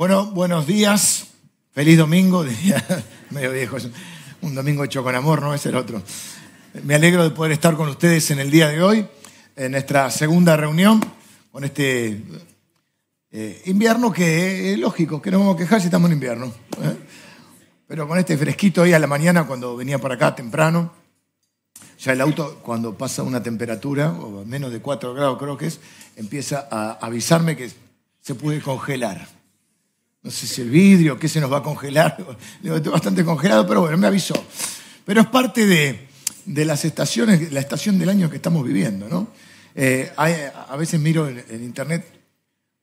Bueno, buenos días. Feliz domingo. Medio viejo, un domingo hecho con amor, no es el otro. Me alegro de poder estar con ustedes en el día de hoy, en nuestra segunda reunión, con este eh, invierno que es lógico, que no vamos a quejar si estamos en invierno. ¿eh? Pero con este fresquito hoy a la mañana, cuando venía para acá temprano, ya el auto cuando pasa una temperatura, o menos de 4 grados creo que es, empieza a avisarme que se puede congelar. No sé si el vidrio, qué se nos va a congelar. Bastante congelado, pero bueno, me avisó. Pero es parte de, las estaciones, la estación del año que estamos viviendo, ¿no? Eh, a veces miro en, internet,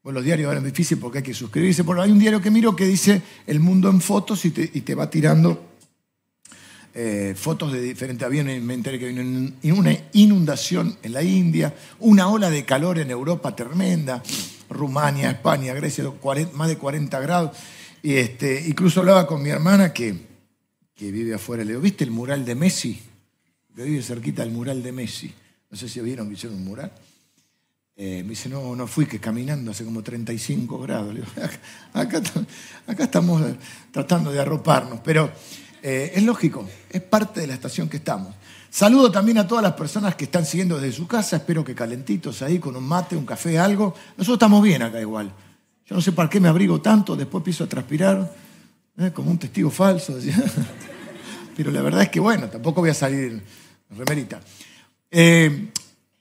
bueno, los diarios ahora es difícil porque hay que suscribirse, pero hay un diario que miro que dice El mundo en fotos y te, va tirando eh, fotos de diferentes aviones. Me enteré que vino una inundación en la India, una ola de calor en Europa tremenda. Rumania, España, Grecia, más de 40 grados. Y este, incluso hablaba con mi hermana que, que vive afuera. Le digo, ¿viste el mural de Messi? Que vive cerquita del mural de Messi. No sé si vieron que hicieron un mural. Eh, me dice, no, no fui, que caminando hace como 35 grados. Acá, acá, estamos tratando de arroparnos, pero eh, es lógico, es parte de la estación que estamos. Saludo también a todas las personas que están siguiendo desde su casa, espero que calentitos ahí, con un mate, un café, algo. Nosotros estamos bien acá igual. Yo no sé para qué me abrigo tanto, después empiezo a transpirar, ¿eh? como un testigo falso. Pero la verdad es que bueno, tampoco voy a salir remerita. Eh,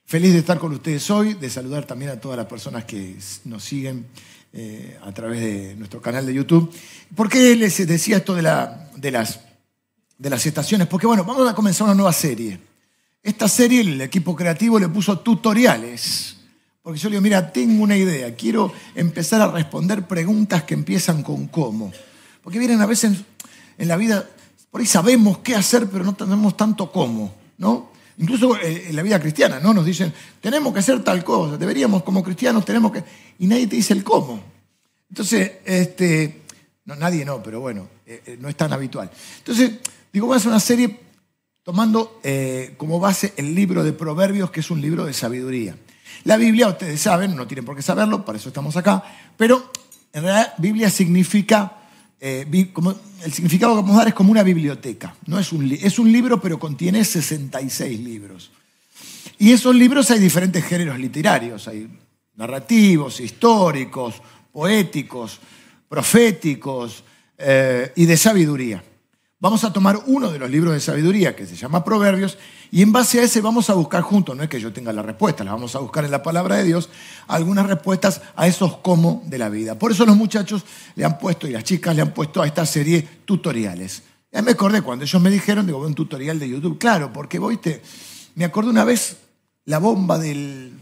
feliz de estar con ustedes hoy, de saludar también a todas las personas que nos siguen eh, a través de nuestro canal de YouTube. ¿Por qué les decía esto de, la, de las de las estaciones, porque bueno, vamos a comenzar una nueva serie. Esta serie el equipo creativo le puso tutoriales, porque yo le digo, mira, tengo una idea, quiero empezar a responder preguntas que empiezan con cómo. Porque vienen a veces en la vida, por ahí sabemos qué hacer, pero no tenemos tanto cómo, ¿no? Incluso eh, en la vida cristiana, ¿no? Nos dicen, tenemos que hacer tal cosa, deberíamos como cristianos, tenemos que... Y nadie te dice el cómo. Entonces, este, no, nadie no, pero bueno, eh, eh, no es tan habitual. Entonces, Digo, voy a hacer una serie tomando eh, como base el libro de Proverbios, que es un libro de sabiduría. La Biblia, ustedes saben, no tienen por qué saberlo, para eso estamos acá, pero en realidad Biblia significa, eh, el significado que vamos a dar es como una biblioteca. No es, un, es un libro, pero contiene 66 libros. Y esos libros hay diferentes géneros literarios, hay narrativos, históricos, poéticos, proféticos eh, y de sabiduría. Vamos a tomar uno de los libros de sabiduría que se llama Proverbios y en base a ese vamos a buscar juntos, no es que yo tenga la respuesta, la vamos a buscar en la palabra de Dios, algunas respuestas a esos cómo de la vida. Por eso los muchachos le han puesto y las chicas le han puesto a esta serie tutoriales. Ya me acordé cuando ellos me dijeron, digo, un tutorial de YouTube. Claro, porque te me acordé una vez la bomba del,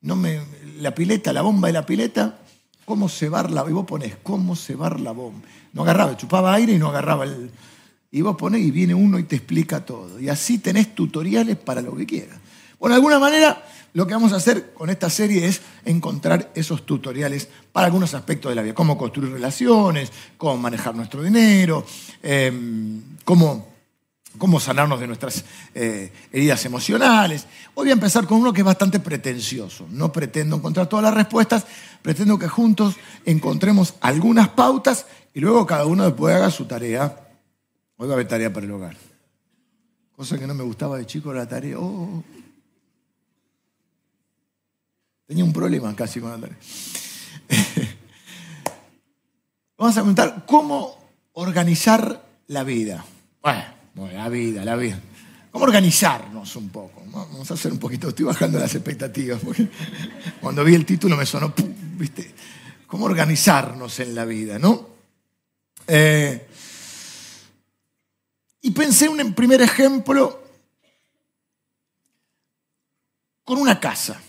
no me, la pileta, la bomba de la pileta, cómo cebar y vos pones cómo cebar la bomba. No agarraba, chupaba aire y no agarraba el, y vos pones y viene uno y te explica todo. Y así tenés tutoriales para lo que quieras. Bueno, de alguna manera, lo que vamos a hacer con esta serie es encontrar esos tutoriales para algunos aspectos de la vida. Cómo construir relaciones, cómo manejar nuestro dinero, em, cómo, cómo, sanarnos de nuestras eh, heridas emocionales. Hoy voy a empezar con uno que es bastante pretencioso. No pretendo encontrar todas las respuestas, pretendo que juntos encontremos algunas pautas y luego cada uno después haga su tarea Hoy va a haber tarea para el hogar. Cosa que no me gustaba de chico la tarea. Oh. Tenía un problema casi con la tarea. Vamos a preguntar cómo organizar la vida. Bueno, la vida, la vida. ¿Cómo organizarnos un poco? Vamos a hacer un poquito, estoy bajando las expectativas, porque cuando vi el título me sonó, ¿viste? ¿Cómo organizarnos en la vida, no? Eh, y pensé en un primer ejemplo con una casa.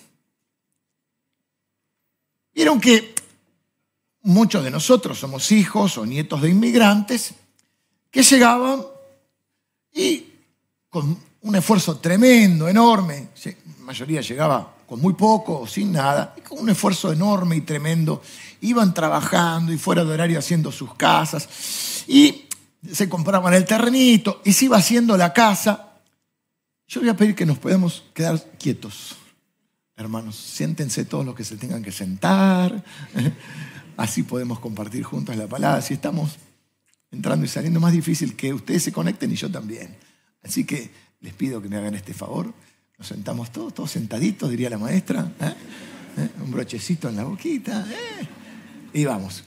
Vieron que muchos de nosotros somos hijos o nietos de inmigrantes que llegaban y con un esfuerzo tremendo, enorme, la mayoría llegaba con muy poco o sin nada, y con un esfuerzo enorme y tremendo, iban trabajando y fuera de horario haciendo sus casas. Y se compraban el terrenito y se iba haciendo la casa. Yo voy a pedir que nos podamos quedar quietos. Hermanos, siéntense todos los que se tengan que sentar. Así podemos compartir juntos la palabra. Si estamos entrando y saliendo más difícil que ustedes se conecten y yo también. Así que les pido que me hagan este favor. Nos sentamos todos, todos sentaditos, diría la maestra. ¿eh? ¿Eh? Un brochecito en la boquita. ¿eh? Y vamos.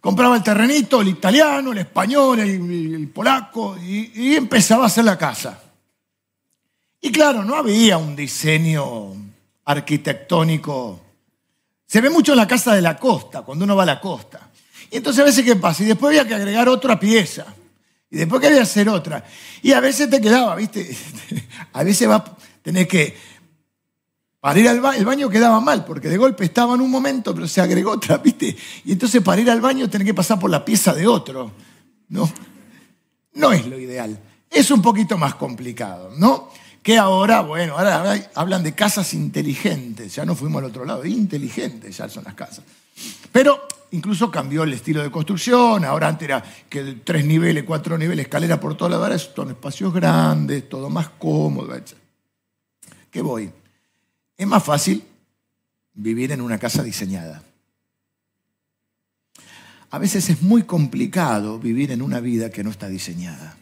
Compraba el terrenito, el italiano, el español, el, polaco, y, empezaba a hacer la casa. Y claro, no había un diseño arquitectónico. Se ve mucho en la casa de la costa, cuando uno va a la costa. Y entonces a veces, ¿qué pasa? Y después había que agregar otra pieza. Y después quería hacer otra. Y a veces te quedaba, ¿viste? A veces va tener que. Para ir al baño, el baño quedaba mal, porque de golpe estaba en un momento, pero se agregó otra, ¿viste? Y entonces para ir al baño tenés que pasar por la pieza de otro. No, no es lo ideal. Es un poquito más complicado, ¿no? Que ahora, bueno, ahora hablan de casas inteligentes, ya no fuimos al otro lado, inteligentes ya son las casas. Pero incluso cambió el estilo de construcción, ahora antes era que tres niveles, cuatro niveles, escalera por toda la ahora son espacios grandes, todo más cómodo, etc. ¿Qué voy? Es más fácil vivir en una casa diseñada. A veces es muy complicado vivir en una vida que no está diseñada.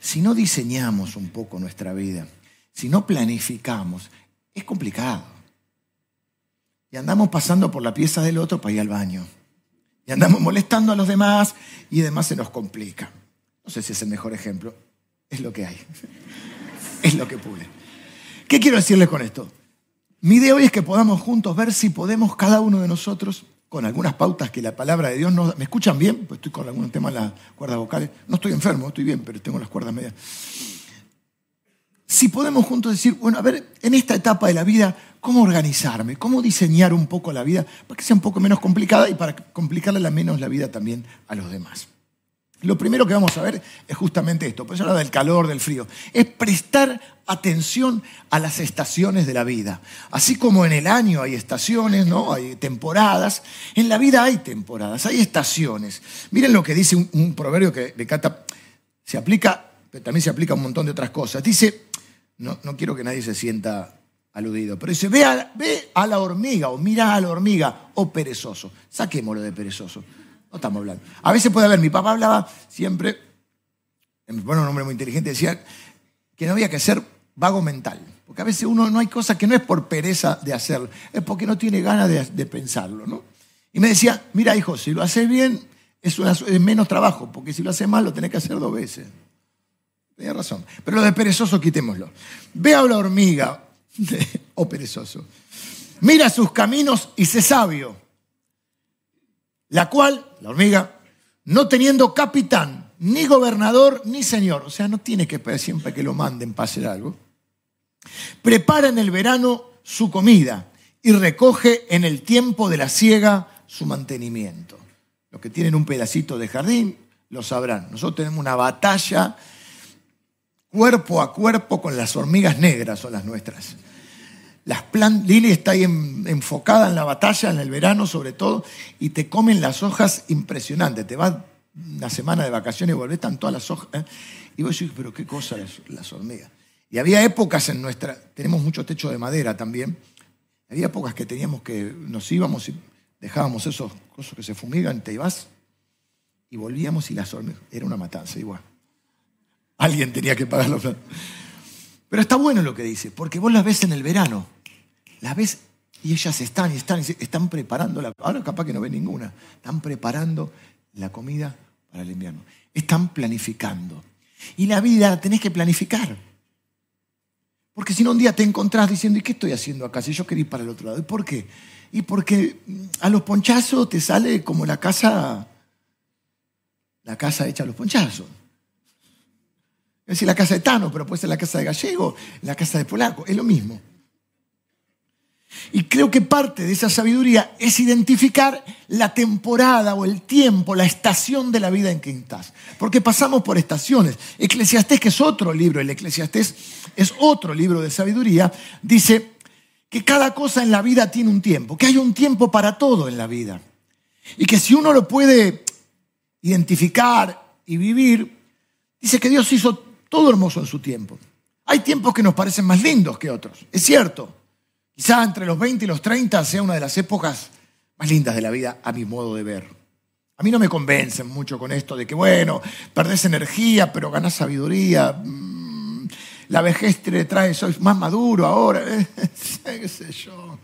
Si no diseñamos un poco nuestra vida, si no planificamos, es complicado. Y andamos pasando por la pieza del otro para ir al baño. Y andamos molestando a los demás y además se nos complica. No sé si es el mejor ejemplo. Es lo que hay. Es lo que pude. ¿Qué quiero decirles con esto? Mi idea hoy es que podamos juntos ver si podemos cada uno de nosotros, con algunas pautas que la palabra de Dios nos... ¿Me escuchan bien? Pues estoy con algún tema en las cuerdas vocales. No estoy enfermo, estoy bien, pero tengo las cuerdas medias. Si podemos juntos decir, bueno, a ver, en esta etapa de la vida, cómo organizarme, cómo diseñar un poco la vida para que sea un poco menos complicada y para complicarle la menos la vida también a los demás. Lo primero que vamos a ver es justamente esto, pues habla del calor, del frío, es prestar atención a las estaciones de la vida. Así como en el año hay estaciones, ¿no? Hay temporadas, en la vida hay temporadas, hay estaciones. Miren lo que dice un, proverbio que de Cata se aplica, pero también se aplica a un montón de otras cosas. Dice, no, no quiero que nadie se sienta aludido. Pero dice, ve a, ve a la hormiga o mira a la hormiga, o oh perezoso. Saquémoslo de perezoso. No estamos hablando. A veces puede haber, mi papá hablaba siempre, bueno, un hombre muy inteligente, decía que no había que ser vago mental. Porque a veces uno no hay cosas que no es por pereza de hacerlo, es porque no tiene ganas de, pensarlo. ¿no? Y me decía, mira hijo, si lo haces bien es, menos trabajo, porque si lo haces mal lo tenés que hacer dos veces. Tenía razón. Pero lo de perezoso quitémoslo. Ve a la hormiga oh perezoso. Mira sus caminos y sé sabio. La cual, la hormiga, no teniendo capitán, ni gobernador, ni señor, o sea, no tiene que esperar siempre que lo manden para hacer algo, prepara en el verano su comida y recoge en el tiempo de la siega su mantenimiento. Los que tienen un pedacito de jardín lo sabrán. Nosotros tenemos una batalla cuerpo a cuerpo con las hormigas negras, son las nuestras. Las plantas, Lili está ahí enfocada en la batalla, en el verano sobre todo, y te comen las hojas impresionantes. Te vas una semana de vacaciones y volvés, están todas las hojas. ¿eh? Y vos decís, pero qué cosa las, hormigas. Y había épocas en nuestra, tenemos mucho techo de madera también, había épocas que teníamos que, nos íbamos y dejábamos esos cosas que se fumigan, te ibas y volvíamos y las hormigas, era una matanza igual. Alguien tenía que pagar los Pero está bueno lo que dice, porque vos las ves en el verano, las ves y ellas están y están, están preparando, la, ahora capaz que no ven ninguna, están preparando la comida para el invierno, están planificando. Y la vida la tenés que planificar. Porque si no un día te encontrás diciendo, ¿y qué estoy haciendo acá? Si yo quería ir para el otro lado. ¿Y por qué? Y porque a los ponchazos te sale como la casa, la casa hecha a los ponchazos. Es decir, la casa de Tano, pero puede ser la casa de Gallego, la casa de Polaco, es lo mismo. Y creo que parte de esa sabiduría es identificar la temporada o el tiempo, la estación de la vida en que estás. Porque pasamos por estaciones. Eclesiastés, que es otro libro, el Eclesiastés es otro libro de sabiduría, dice que cada cosa en la vida tiene un tiempo, que hay un tiempo para todo en la vida. Y que si uno lo puede identificar y vivir, dice que Dios hizo todo hermoso en su tiempo. Hay tiempos que nos parecen más lindos que otros, es cierto. Quizá entre los 20 y los 30 sea una de las épocas más lindas de la vida a mi modo de ver. A mí no me convencen mucho con esto de que, bueno, perdés energía, pero ganás sabiduría. Mm, la vejez te trae, soy más maduro ahora. ¿Qué sé yo?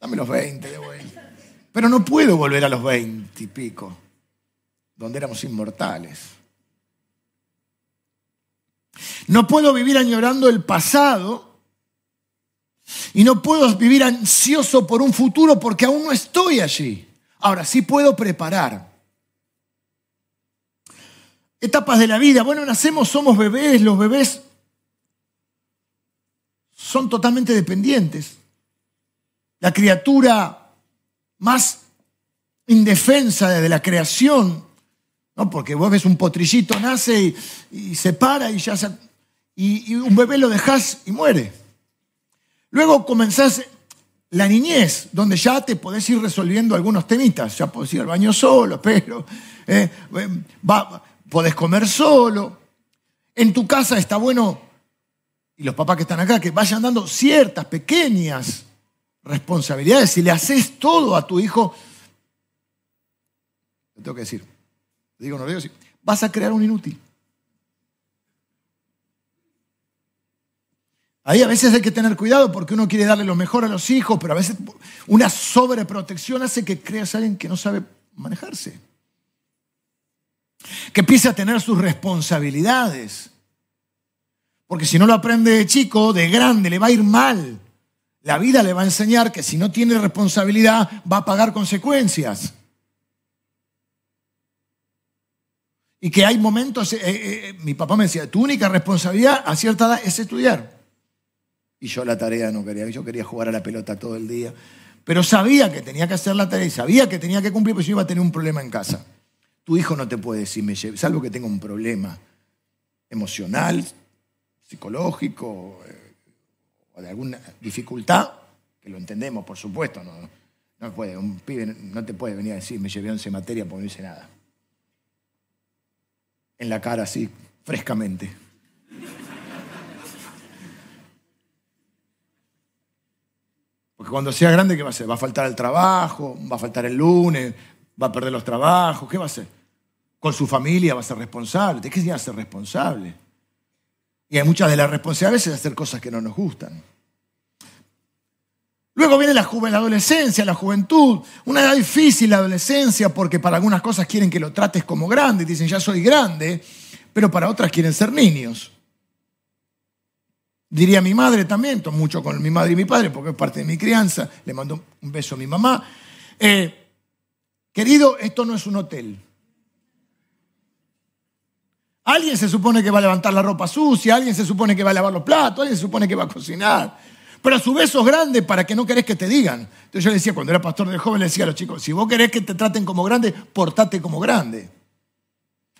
Dame los 20 de vuelta. Pero no puedo volver a los 20 y pico, donde éramos inmortales. No puedo vivir añorando el pasado y no puedo vivir ansioso por un futuro porque aún no estoy allí. Ahora, sí puedo preparar. Etapas de la vida. Bueno, nacemos, somos bebés, los bebés son totalmente dependientes. La criatura más indefensa de la creación, ¿no? porque vos ves un potrillito, nace y, se para y ya se, y, y un bebé lo dejas y muere. Luego comenzás la niñez, donde ya te podés ir resolviendo algunos temitas, ya podés ir al baño solo, pero eh, podés comer solo. En tu casa está bueno, y los papás que están acá, que vayan dando ciertas pequeñas responsabilidades. Si le haces todo a tu hijo, te tengo que decir, digo, no digo, sí, vas a crear un inútil. Ahí a veces hay que tener cuidado porque uno quiere darle lo mejor a los hijos, pero a veces una sobreprotección hace que creas a alguien que no sabe manejarse. Que empiece a tener sus responsabilidades. Porque si no lo aprende de chico, de grande, le va a ir mal. La vida le va a enseñar que si no tiene responsabilidad va a pagar consecuencias. Y que hay momentos, eh, eh, eh, mi papá me decía, tu única responsabilidad a cierta edad es estudiar. Y yo la tarea no quería, yo quería jugar a la pelota todo el día. Pero sabía que tenía que hacer la tarea y sabía que tenía que cumplir, porque yo iba a tener un problema en casa. Tu hijo no te puede decir, me lleve, salvo que tenga un problema emocional, psicológico eh, o de alguna dificultad, que lo entendemos, por supuesto. No, no puede, un pibe no te puede venir a decir, me llevé 11 materias porque no hice nada. En la cara, así, frescamente. Cuando sea grande, ¿qué va a hacer? ¿Va a faltar el trabajo? ¿Va a faltar el lunes? ¿Va a perder los trabajos? ¿Qué va a hacer? Con su familia va a ser responsable. ¿De va a ser responsable? Y hay muchas de las responsabilidades es hacer cosas que no nos gustan. Luego viene la, la adolescencia, la juventud. Una edad difícil la adolescencia porque para algunas cosas quieren que lo trates como grande. Dicen, ya soy grande, pero para otras quieren ser niños. Diría mi madre también, mucho con mi madre y mi padre porque es parte de mi crianza. Le mando un beso a mi mamá. Eh, querido, esto no es un hotel. Alguien se supone que va a levantar la ropa sucia, alguien se supone que va a lavar los platos, alguien se supone que va a cocinar. Pero a su vez sos grande para que no querés que te digan. Entonces yo le decía, cuando era pastor de joven, le decía a los chicos, si vos querés que te traten como grande, portate como grande.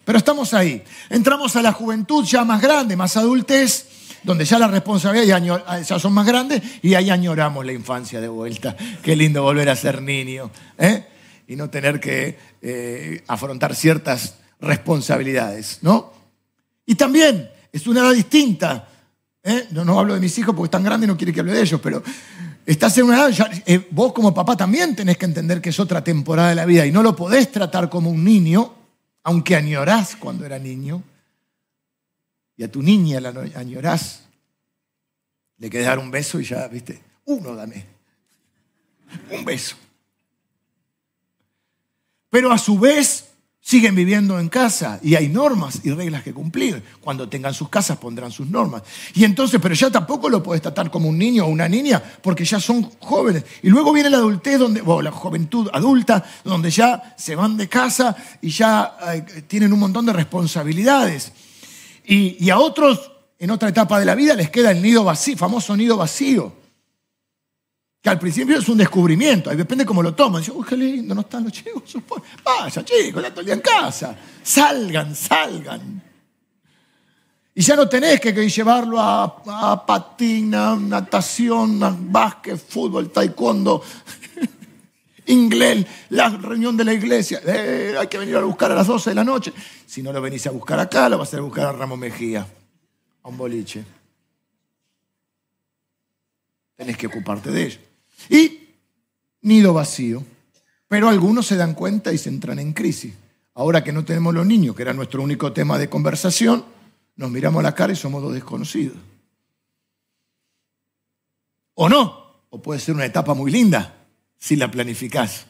Pero estamos ahí. Entramos a la juventud ya más grande, más adultez donde ya la responsabilidad ah, ya son más grandes y ahí añoramos la infancia de vuelta. Qué lindo volver a ser niño ¿eh? y no tener que eh, afrontar ciertas responsabilidades, ¿no? Y también es una edad distinta. ¿eh? No, no hablo de mis hijos porque están grandes y no quiere que hable de ellos, pero estás en una edad, vos como papá también tenés que entender que es otra temporada de la vida y no lo podés tratar como un niño, aunque añorás cuando era niño y a tu niña la añorás, le querés dar un beso y ya, viste, uno dame, un beso. Pero a su vez siguen viviendo en casa y hay normas y reglas que cumplir. Cuando tengan sus casas pondrán sus normas. Y entonces, pero ya tampoco lo puedes tratar como un niño o una niña porque ya son jóvenes. Y luego viene la adultez, donde, o la juventud adulta, donde ya se van de casa y ya eh, tienen un montón de responsabilidades. Y, a otros, en otra etapa de la vida, les queda el nido vacío, famoso nido vacío. Que al principio es un descubrimiento, ahí depende cómo lo toman. Yo, uy, qué lindo, no están los chicos. Vaya, chicos, el día en casa. Salgan, salgan. Y ya no tenés que, llevarlo a, a natación, básquet, fútbol, taekwondo, inglés, la reunión de la iglesia, eh, hay que venir a buscar a las 12 de la noche. Si no lo venís a buscar acá, lo vas a buscar a Ramos Mejía, a un boliche. Tenés que ocuparte de ello. Y nido vacío. Pero algunos se dan cuenta y se entran en crisis. Ahora que no tenemos los niños, que era nuestro único tema de conversación, nos miramos a la cara y somos dos desconocidos. O no, o puede ser una etapa muy linda si la planificás.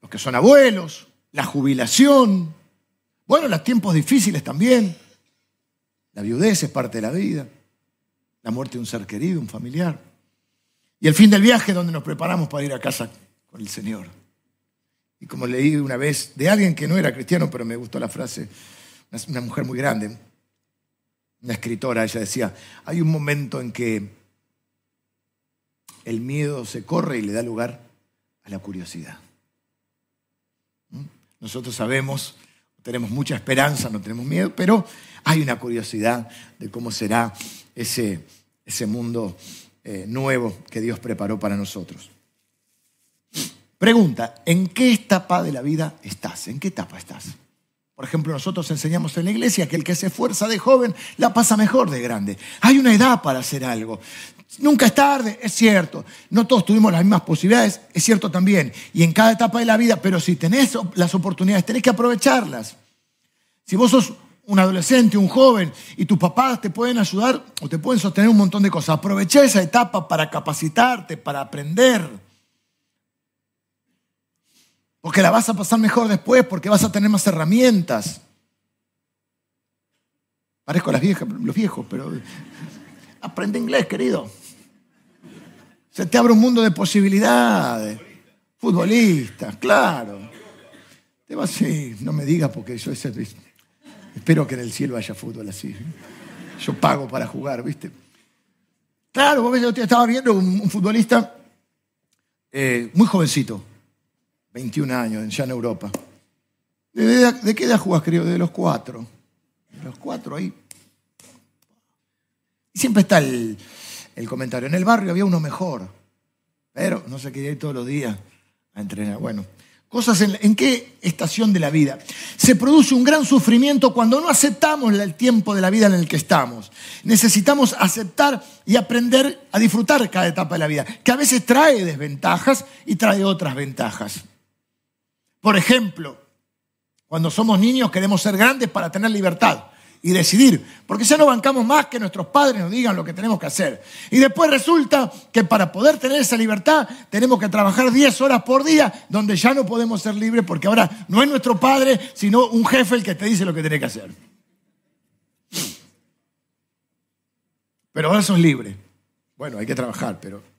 Los que son abuelos, la jubilación, bueno, los tiempos difíciles también. La viudez es parte de la vida, la muerte de un ser querido, un familiar. Y el fin del viaje donde nos preparamos para ir a casa con el Señor. Y como leí una vez de alguien que no era cristiano, pero me gustó la frase, una mujer muy grande, una escritora, ella decía, hay un momento en que el miedo se corre y le da lugar a la curiosidad. ¿Mm? Nosotros sabemos, tenemos mucha esperanza, no tenemos miedo, pero hay una curiosidad de cómo será ese, ese mundo eh, nuevo que Dios preparó para nosotros. Pregunta, ¿en qué etapa de la vida estás? ¿En qué etapa estás? Por ejemplo, nosotros enseñamos en la iglesia que el que se esfuerza de joven la pasa mejor de grande. Hay una edad para hacer algo. Nunca es tarde, es cierto. No todos tuvimos las mismas posibilidades, es cierto también. Y en cada etapa de la vida, pero si tenés las oportunidades, tenés que aprovecharlas. Si vos sos un adolescente, un joven, y tus papás te pueden ayudar o te pueden sostener un montón de cosas, aprovecha esa etapa para capacitarte, para aprender. Porque la vas a pasar mejor después, porque vas a tener más herramientas. Parezco viejas, los viejos, pero aprende inglés, querido. Se te abre un mundo de posibilidades. Futbolistas, claro. Te vas así, no me digas porque yo ese, espero que en el cielo haya fútbol así. Yo pago para jugar, ¿viste? Claro, vos ves, yo estaba viendo un, futbolista eh, muy jovencito, 21 años, ya en Europa. ¿De, qué edad jugás, querido? De los cuatro. De los cuatro ahí. Y siempre está el, comentario. En el barrio había uno mejor, pero no se quería ir todos los días a entrenar. Bueno, cosas en, qué estación de la vida. Se produce un gran sufrimiento cuando no aceptamos el tiempo de la vida en el que estamos. Necesitamos aceptar y aprender a disfrutar cada etapa de la vida, que a veces trae desventajas y trae otras ventajas. Por ejemplo, cuando somos niños queremos ser grandes para tener libertad y decidir, porque ya no bancamos más que nuestros padres nos digan lo que tenemos que hacer. Y después resulta que para poder tener esa libertad tenemos que trabajar 10 horas por día, donde ya no podemos ser libres porque ahora no es nuestro padre, sino un jefe el que te dice lo que tiene que hacer. Pero ahora sos libre. Bueno, hay que trabajar, pero...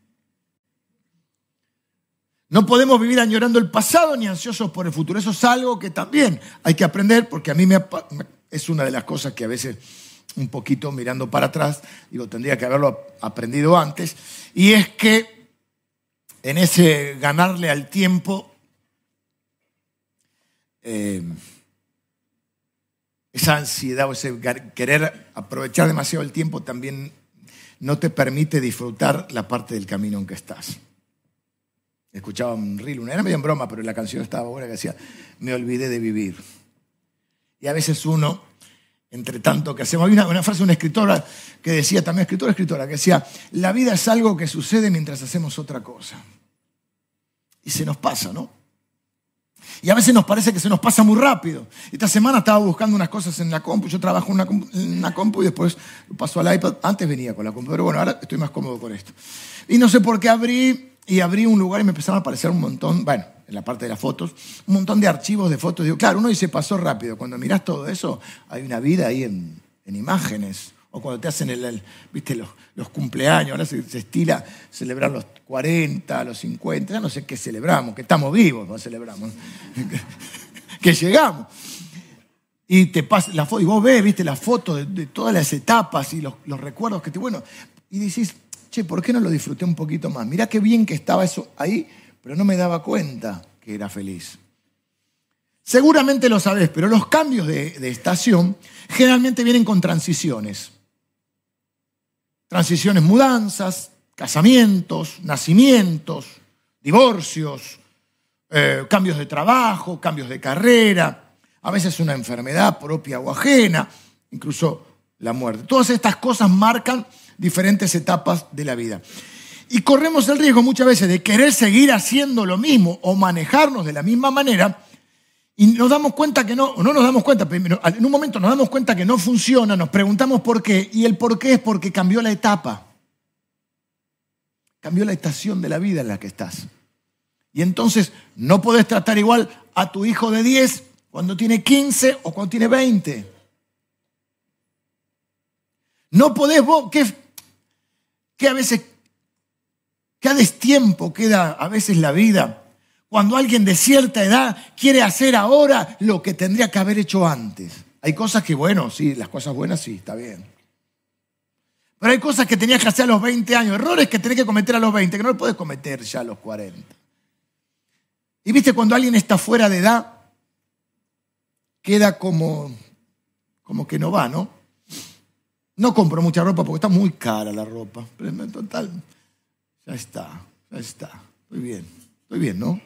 No podemos vivir añorando el pasado ni ansiosos por el futuro. Eso es algo que también hay que aprender porque a mí me, es una de las cosas que a veces un poquito mirando para atrás, digo, tendría que haberlo aprendido antes, y es que en ese ganarle al tiempo, eh, esa ansiedad o ese querer aprovechar demasiado el tiempo también no te permite disfrutar la parte del camino en que estás. Escuchaba un reel, una era medio en broma, pero la canción estaba buena que decía, me olvidé de vivir. Y a veces uno, entre tanto que hacemos, hay una, frase de una escritora que decía, también escritora, escritora, que decía, la vida es algo que sucede mientras hacemos otra cosa. Y se nos pasa, ¿no? Y a veces nos parece que se nos pasa muy rápido. Esta semana estaba buscando unas cosas en la compu. Yo trabajo en una, compu y después paso al iPad. Antes venía con la compu, pero bueno, ahora estoy más cómodo con esto. Y no sé por qué abrí y abrí un lugar y me empezaron a aparecer un montón, bueno, en la parte de las fotos, un montón de archivos de fotos. Digo, claro, uno dice pasó rápido. Cuando miras todo eso, hay una vida ahí en, imágenes. O cuando te hacen el, viste, los, cumpleaños, ahora se, estila celebrar los 40, los 50, ya no sé qué celebramos, que estamos vivos, no celebramos, que llegamos. Y te pasa la foto, y vos ves, viste, la foto de, todas las etapas y los, los, recuerdos que te. Bueno, y decís, che, ¿por qué no lo disfruté un poquito más? Mirá qué bien que estaba eso ahí pero no me daba cuenta que era feliz. Seguramente lo sabés, pero los cambios de, estación generalmente vienen con transiciones. Transiciones, mudanzas, casamientos, nacimientos, divorcios, eh, cambios de trabajo, cambios de carrera, a veces una enfermedad propia o ajena, incluso la muerte. Todas estas cosas marcan diferentes etapas de la vida. Y corremos el riesgo muchas veces de querer seguir haciendo lo mismo o manejarnos de la misma manera y nos damos cuenta que no, no nos damos cuenta, pero en un momento nos damos cuenta que no funciona, nos preguntamos por qué y el por qué es porque cambió la etapa, cambió la estación de la vida en la que estás. Y entonces no podés tratar igual a tu hijo de 10 cuando tiene 15 o cuando tiene 20. No podés vos, que, que a veces Qué a destiempo queda a veces la vida cuando alguien de cierta edad quiere hacer ahora lo que tendría que haber hecho antes. Hay cosas que, bueno, sí, las cosas buenas sí, está bien. Pero hay cosas que tenías que hacer a los 20 años, errores que tenés que cometer a los 20, que no los puedes cometer ya a los 40. Y viste, cuando alguien está fuera de edad, queda como, como que no va, ¿no? No compro mucha ropa porque está muy cara la ropa. Pero en total, ya está, ya está. Estoy bien, estoy bien, ¿no?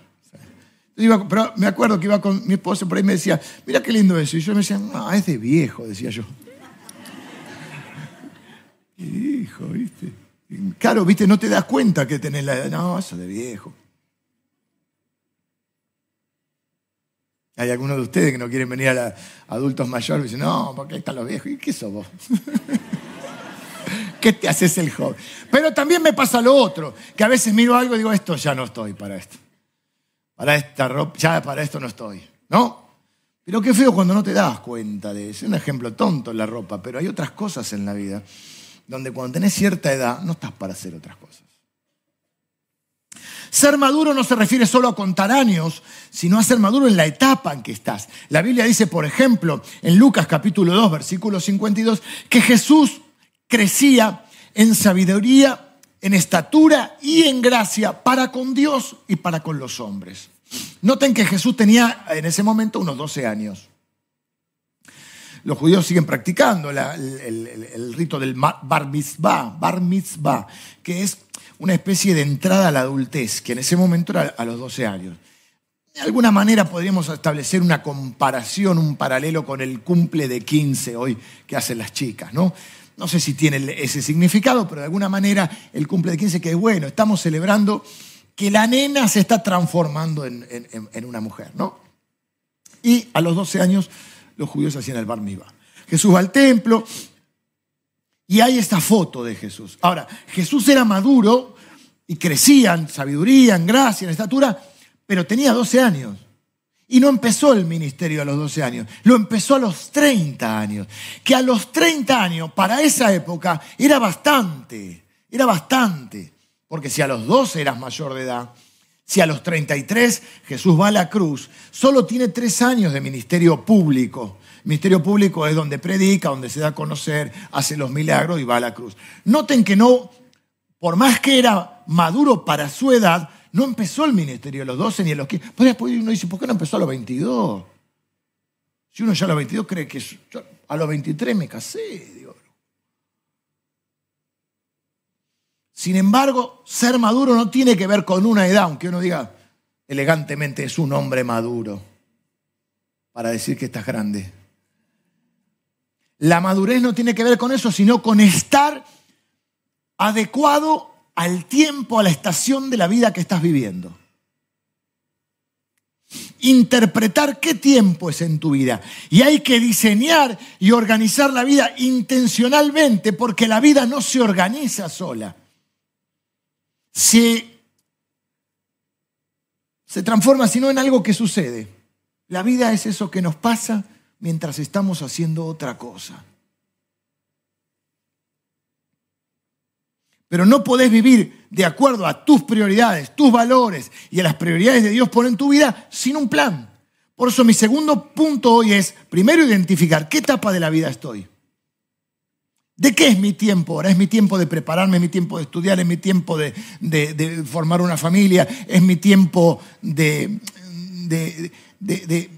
pero me acuerdo que iba con mi esposa por ahí y me decía, mira qué lindo eso. Y yo me decía, ah, es de viejo, decía yo. Hijo, ¿viste? Claro, ¿viste? No te das cuenta que tenés la edad. No, eso de viejo. Hay algunos de ustedes que no quieren venir a adultos mayores y dicen, no, porque ahí están los viejos. ¿Y qué sos vos? ¿Qué te haces el joven? Pero también me pasa lo otro, que a veces miro algo y digo, esto ya no estoy para esto. Para esta ropa, ya para esto no estoy. ¿No? Pero qué feo cuando no te das cuenta de eso. Es un ejemplo tonto en la ropa, pero hay otras cosas en la vida donde cuando tenés cierta edad no estás para hacer otras cosas. Ser maduro no se refiere solo a contar años, sino a ser maduro en la etapa en que estás. La Biblia dice, por ejemplo, en Lucas capítulo 2, versículo 52, que Jesús crecía en sabiduría, en estatura y en gracia para con Dios y para con los hombres. Noten que Jesús tenía en ese momento unos 12 años. Los judíos siguen practicando el, rito del bar mitzvah, bar mitzvah, que es una especie de entrada a la adultez, que en ese momento era a los 12 años. De alguna manera podríamos establecer una comparación, un paralelo con el cumple de 15 hoy que hacen las chicas, ¿no? No sé si tiene ese significado, pero de alguna manera el cumple de 15 que es bueno, estamos celebrando que la nena se está transformando en, una mujer, ¿no? Y a los 12 años los judíos hacían el bar mitzvah. Jesús va al templo y hay esta foto de Jesús. Ahora, Jesús era maduro y crecía en sabiduría, en gracia, en estatura, pero tenía 12 años. Y no empezó el ministerio a los 12 años, lo empezó a los 30 años. Que a los 30 años, para esa época, era bastante, era bastante. Porque si a los 12 eras mayor de edad, si a los 33 Jesús va a la cruz, solo tiene tres años de ministerio público. Ministerio público es donde predica, donde se da a conocer, hace los milagros y va a la cruz. Noten que no, por más que era maduro para su edad, no empezó el ministerio a los 12 ni a los 15. Pues después uno dice, ¿por qué no empezó a los 22? Si uno ya a los 22 cree que a los 23 me casé. Sin embargo, ser maduro no tiene que ver con una edad, aunque uno diga elegantemente es un hombre maduro, para decir que estás grande. La madurez no tiene que ver con eso, sino con estar adecuado al tiempo, a la estación de la vida que estás viviendo. Interpretar qué tiempo es en tu vida. Y hay que diseñar y organizar la vida intencionalmente porque la vida no se organiza sola. Se, se transforma sino en algo que sucede. La vida es eso que nos pasa mientras estamos haciendo otra cosa. Pero no podés vivir de acuerdo a tus prioridades, tus valores y a las prioridades de Dios por en tu vida sin un plan. Por eso mi segundo punto hoy es, primero, identificar qué etapa de la vida estoy. ¿De qué es mi tiempo ahora? ¿Es mi tiempo de prepararme? ¿Es mi tiempo de estudiar? ¿Es mi tiempo de, formar una familia? ¿Es mi tiempo de, de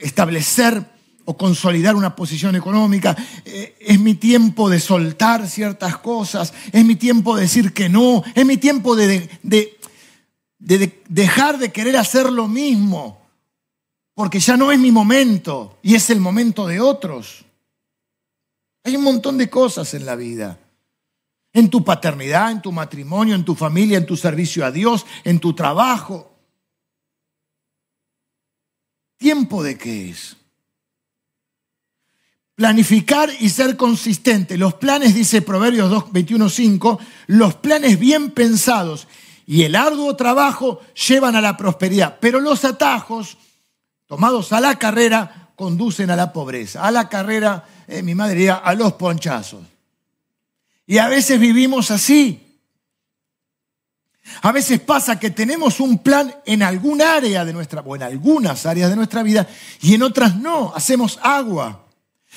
establecer o consolidar una posición económica, eh, es mi tiempo de soltar ciertas cosas, es mi tiempo de decir que no, es mi tiempo de, de dejar de querer hacer lo mismo, porque ya no es mi momento y es el momento de otros. Hay un montón de cosas en la vida. En tu paternidad, en tu matrimonio, en tu familia, en tu servicio a Dios, en tu trabajo. ¿Tiempo de qué es? Planificar y ser consistente. Los planes, dice Proverbios 2, 21, 5, los planes bien pensados y el arduo trabajo llevan a la prosperidad, pero los atajos tomados a la carrera conducen a la pobreza. A la carrera, eh, mi madre diría, a los ponchazos. Y a veces vivimos así. A veces pasa que tenemos un plan en algún área de nuestra, o en algunas áreas de nuestra vida, y en otras no, hacemos agua.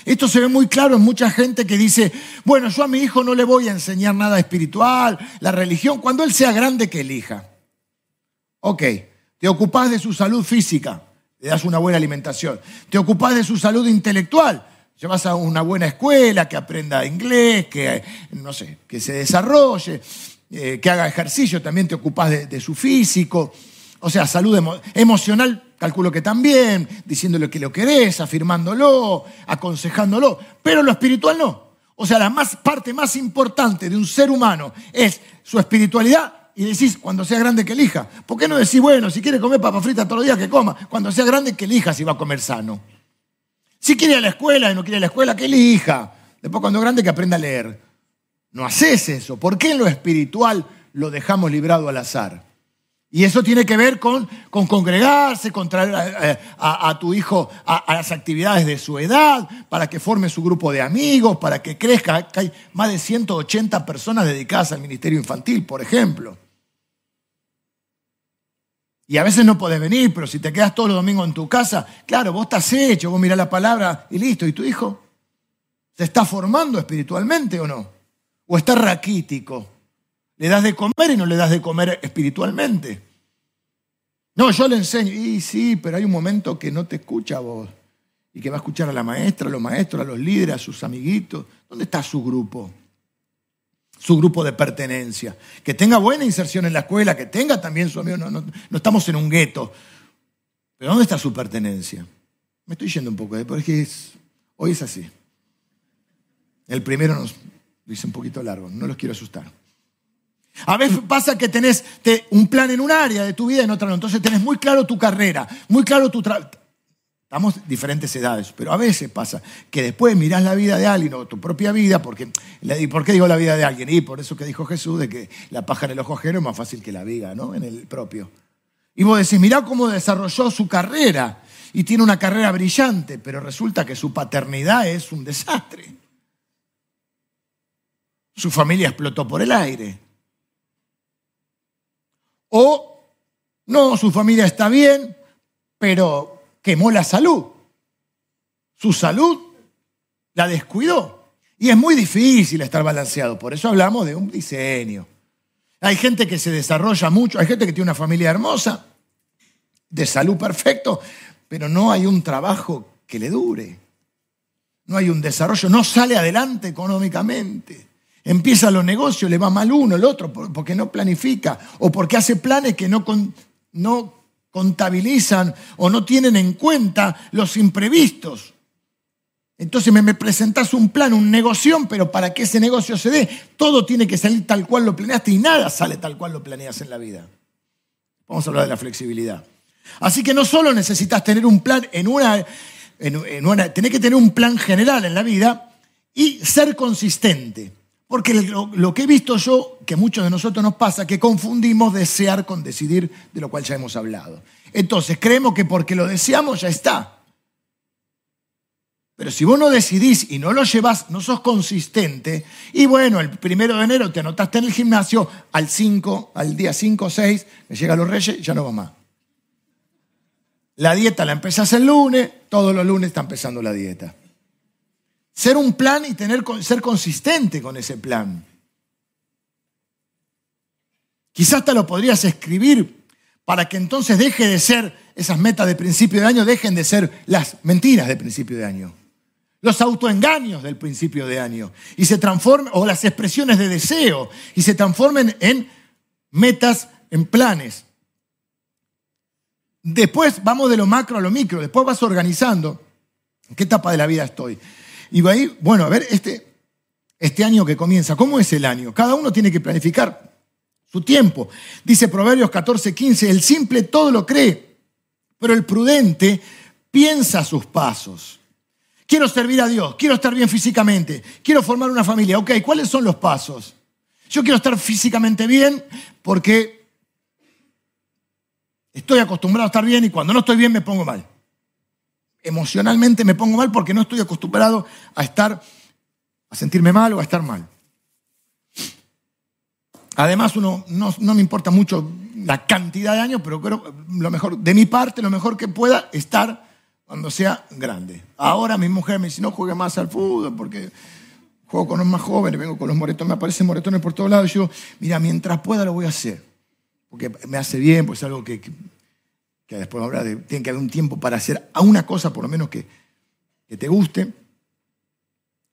Esto se ve muy claro en mucha gente que dice, bueno, yo a mi hijo no le voy a enseñar nada espiritual, la religión, cuando él sea grande que elija. Ok, te ocupás de su salud física, le das una buena alimentación. Te ocupás de su salud intelectual, llevas a una buena escuela, que aprenda inglés, que, no sé, que se desarrolle, eh, que haga ejercicio, también te ocupás de su físico. O sea, salud emocional, calculo que también, diciéndole que lo querés, afirmándolo, aconsejándolo, pero lo espiritual no. O sea, la más, parte más importante de un ser humano es su espiritualidad y decís, cuando sea grande que elija. ¿Por qué no decís, bueno, si quiere comer papa frita todos los días, que coma? Cuando sea grande que elija si va a comer sano. Si quiere ir a la escuela y no quiere ir a la escuela, que elija. Después cuando es grande que aprenda a leer. No haces eso. ¿Por qué en lo espiritual lo dejamos librado al azar? Y eso tiene que ver con, con congregarse, con traer a, tu hijo a, las actividades de su edad, para que forme su grupo de amigos, para que crezca. Hay más de 180 personas dedicadas al ministerio infantil, por ejemplo. Y a veces no podés venir, pero si te quedas todos los domingos en tu casa, claro, vos estás hecho, vos mirás la palabra y listo. ¿Y tu hijo? ¿Se está formando espiritualmente o no? ¿O está raquítico? Le das de comer y no le das de comer espiritualmente. No, yo le enseño. Y sí, pero hay un momento que no te escucha a vos. Y que va a escuchar a la maestra, a los maestros, a los líderes, a sus amiguitos. ¿Dónde está su grupo? Su grupo de pertenencia. Que tenga buena inserción en la escuela, que tenga también su amigo. No, estamos en un gueto. Pero ¿dónde está su pertenencia? Me estoy yendo un poco, ¿eh? porque hoy es así. El primero nos dice un poquito largo, no los quiero asustar. A veces pasa que tenés un plan en un área de tu vida y en otra no. Entonces tenés muy claro tu carrera, muy claro tu trabajo. Estamos diferentes edades, pero a veces pasa que después mirás la vida de alguien o tu propia vida, porque, ¿y por qué digo la vida de alguien? Y por eso que dijo Jesús, de que la paja en el ojo ajeno es más fácil que la viga, ¿no? En el propio. Y vos decís, mirá cómo desarrolló su carrera y tiene una carrera brillante, pero resulta que su paternidad es un desastre. Su familia explotó por el aire. O, no, su familia está bien, pero quemó la salud. Su salud la descuidó. Y es muy difícil estar balanceado. Por eso hablamos de un diseño. Hay gente que se desarrolla mucho, hay gente que tiene una familia hermosa, de salud perfecto, pero no hay un trabajo que le dure. No hay un desarrollo, no sale adelante económicamente. Empieza los negocios, le va mal uno, el otro, porque no planifica o porque hace planes que no, no contabilizan o no tienen en cuenta los imprevistos. Entonces me, presentas un plan, un negocio, pero para que ese negocio se dé, todo tiene que salir tal cual lo planeaste y nada sale tal cual lo planeas en la vida. Vamos a hablar de la flexibilidad. Así que no solo necesitas tener un plan en una, en una tenés que tener un plan general en la vida y ser consistente. Porque lo, que he visto yo, que muchos de nosotros nos pasa, que confundimos desear con decidir, de lo cual ya hemos hablado. Entonces, creemos que porque lo deseamos ya está. Pero si vos no decidís y no lo llevas, no sos consistente, y bueno, el primero de enero te anotaste en el gimnasio, al 5, al día 5 o 6, me llega los reyes, ya no va más. La dieta la empezás el lunes, todos los lunes está empezando la dieta ser un plan y tener, ser consistente con ese plan. Quizás te lo podrías escribir para que entonces deje de ser esas metas de principio de año, dejen de ser las mentiras de principio de año, los autoengaños del principio de año, y se transformen, o las expresiones de deseo, y se transformen en metas, en planes. Después vamos de lo macro a lo micro, después vas organizando. ¿En qué etapa de la vida estoy? Y va bueno, a ver, este, este año que comienza. ¿Cómo es el año? Cada uno tiene que planificar su tiempo. Dice Proverbios 14, 15, el simple todo lo cree, pero el prudente piensa sus pasos. Quiero servir a Dios, quiero estar bien físicamente, quiero formar una familia. Ok, ¿cuáles son los pasos? Yo quiero estar físicamente bien porque estoy acostumbrado a estar bien y cuando no estoy bien me pongo mal. Emocionalmente me pongo mal porque no estoy acostumbrado a estar a sentirme mal o a estar mal. Además, uno no, me importa mucho la cantidad de años, pero creo lo mejor, de mi parte, lo mejor que pueda estar cuando sea grande. Ahora mi mujer me dice, no juegue más al fútbol porque juego con los más jóvenes, vengo con los moretones, me aparecen moretones por todos lados. Y yo, mira, mientras pueda lo voy a hacer, porque me hace bien, pues es algo que, que, después habrá de, tiene que haber un tiempo para hacer a una cosa, por lo menos que, que te guste.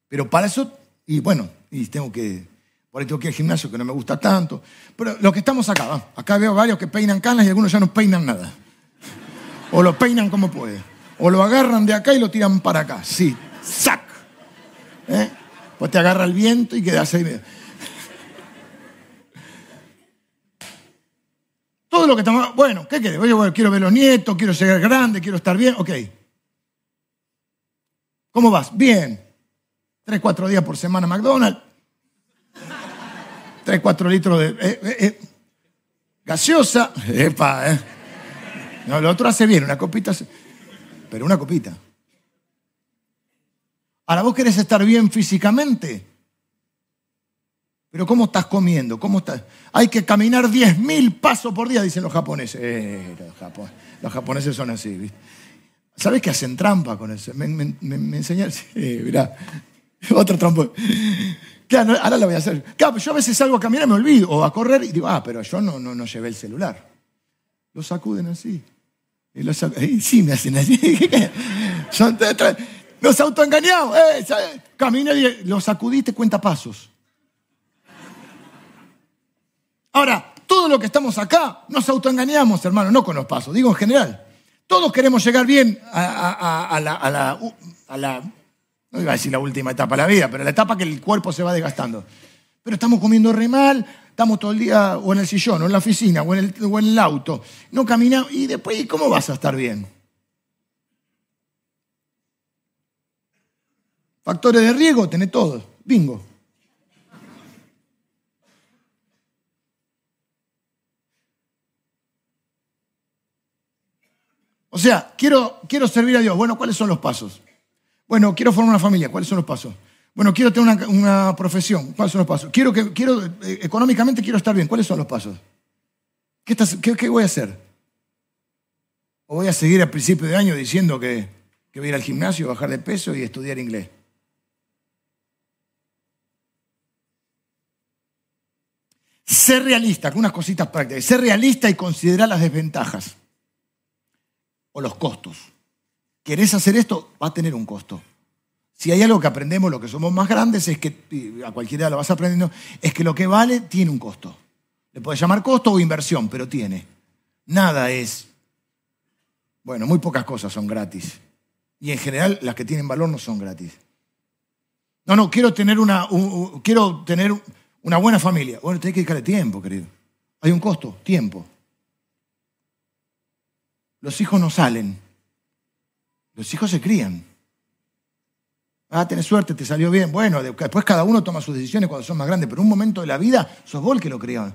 Pero para eso, y bueno, y tengo que, por ahí tengo que ir al gimnasio que no me gusta tanto. Pero los que estamos acá, acá veo varios que peinan canas y algunos ya no peinan nada. O lo peinan como puede. O lo agarran de acá y lo tiran para acá. Sí, ¡sac! ¿Eh? Pues te agarra el viento y quedas ahí. Todo lo que estamos. Bueno, ¿qué quieres? Oye, bueno, quiero ver los nietos, quiero ser grande, quiero estar bien. Ok. ¿Cómo vas? Bien. Tres, cuatro días por semana McDonald's. Tres, cuatro litros de eh, eh, eh, gaseosa. Epa, eh. No, lo otro hace bien, una copita. Pero una copita. Ahora vos querés estar bien físicamente. Pero ¿cómo estás comiendo? ¿Cómo estás? Hay que caminar 10.000 pasos por día, dicen los japoneses. los, japoneses son así. ¿Sabes que hacen trampa con eso? Me, me, me, Sí, mirá. Otro trampa. ahora lo voy a hacer. Claro, yo a veces salgo a caminar y me olvido. O a correr y digo, ah, pero yo no, no, no llevé el celular. Lo sacuden así. Sí, me hacen así. son, nos autoengañamos. Eh, camina y lo sacudiste, cuenta pasos. Ahora, todo lo que estamos acá, nos autoengañamos, hermano, no con los pasos, digo en general. Todos queremos llegar bien a, la, no iba a decir la última etapa de la vida, pero la etapa que el cuerpo se va desgastando. Pero estamos comiendo re mal, estamos todo el día o en el sillón, o en la oficina, o en el, o en el auto. No caminamos. Y después, ¿cómo vas a estar bien? Factores de riesgo, tenés todos. Bingo. O sea, quiero, quiero servir a Dios. Bueno, ¿cuáles son los pasos? Bueno, quiero formar una familia. ¿Cuáles son los pasos? Bueno, quiero tener una, profesión. ¿Cuáles son los pasos? Quiero quiero, eh, económicamente quiero estar bien. ¿Cuáles son los pasos? ¿Qué, qué, voy a hacer? ¿O voy a seguir al principio de año diciendo que, que voy a ir al gimnasio, bajar de peso y estudiar inglés? Ser realista, con unas cositas prácticas. Ser realista y considerar las desventajas o los costos. ¿Querés hacer esto? Va a tener un costo. Si hay algo que aprendemos, lo que somos más grandes, es que, a cualquiera lo vas aprendiendo, es que lo que vale tiene un costo. Le puedes llamar costo o inversión, pero tiene. Nada es, bueno, muy pocas cosas son gratis. Y en general las que tienen valor no son gratis. No, no, quiero tener una, quiero tener una buena familia. Bueno, tenés que dedicarle tiempo, querido. Hay un costo, tiempo. Los hijos no salen. Los hijos se crían. Ah, tenés suerte, te salió bien. Bueno, después cada uno toma sus decisiones cuando son más grandes, pero en un momento de la vida sos vos el que lo crió.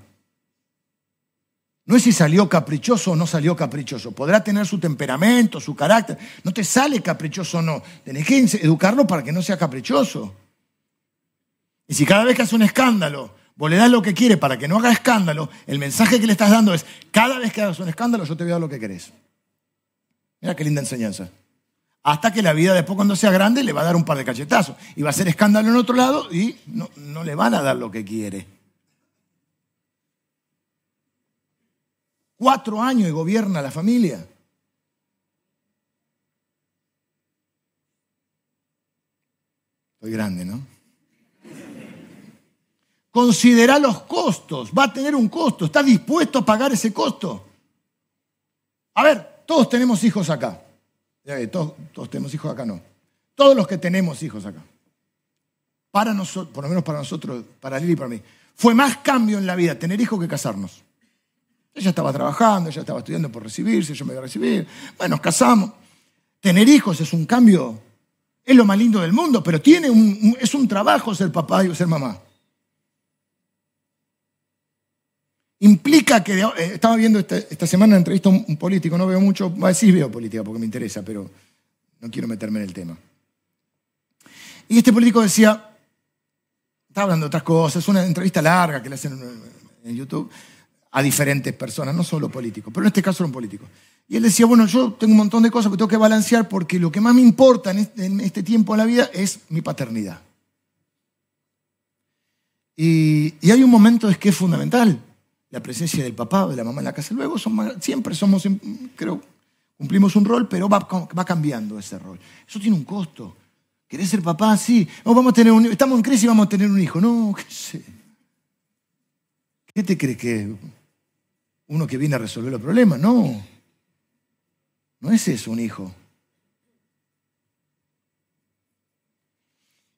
No es si salió caprichoso o no salió caprichoso. Podrá tener su temperamento, su carácter. No te sale caprichoso o no. Tenés que educarlo para que no sea caprichoso. Y si cada vez que hace un escándalo, vos le das lo que quiere para que no haga escándalo, el mensaje que le estás dando es, cada vez que hagas un escándalo, yo te voy a dar lo que querés. Mira qué linda enseñanza. Hasta que la vida después cuando sea grande le va a dar un par de cachetazos. Y va a hacer escándalo en otro lado y no, no le van a dar lo que quiere. Cuatro años y gobierna la familia. Estoy grande, ¿no? Considera los costos. Va a tener un costo. ¿Está dispuesto a pagar ese costo? A ver, todos tenemos hijos acá. Todos, tenemos hijos acá, no. Todos los que tenemos hijos acá. para nosotros, por lo menos para nosotros, para Lili y para mí, fue más cambio en la vida tener hijos que casarnos. Ella estaba trabajando, ella estaba estudiando por recibirse, yo me iba a recibir. Bueno, nos casamos. Tener hijos es un cambio, es lo más lindo del mundo, pero tiene un, es un trabajo ser papá y ser mamá. Implica que, eh, estaba viendo esta, semana una entrevista a un, político, no veo mucho, sí veo política porque me interesa, pero no quiero meterme en el tema. Y este político decía, estaba hablando de otras cosas, una entrevista larga que le hacen en YouTube a diferentes personas, no solo políticos, pero en este caso era un político. Y él decía, bueno, yo tengo un montón de cosas que tengo que balancear porque lo que más me importa en este, este tiempo de la vida es mi paternidad. Y, hay un momento es que es fundamental, la presencia del papá o de la mamá en la casa. Luego siempre somos, creo, cumplimos un rol, pero va, va, cambiando ese rol. Eso tiene un costo. ¿Querés ser papá? Sí. vamos a tener estamos en crisis y vamos a tener un hijo. No, qué sé. ¿Qué te crees que uno que viene a resolver los problemas? No. No es eso un hijo.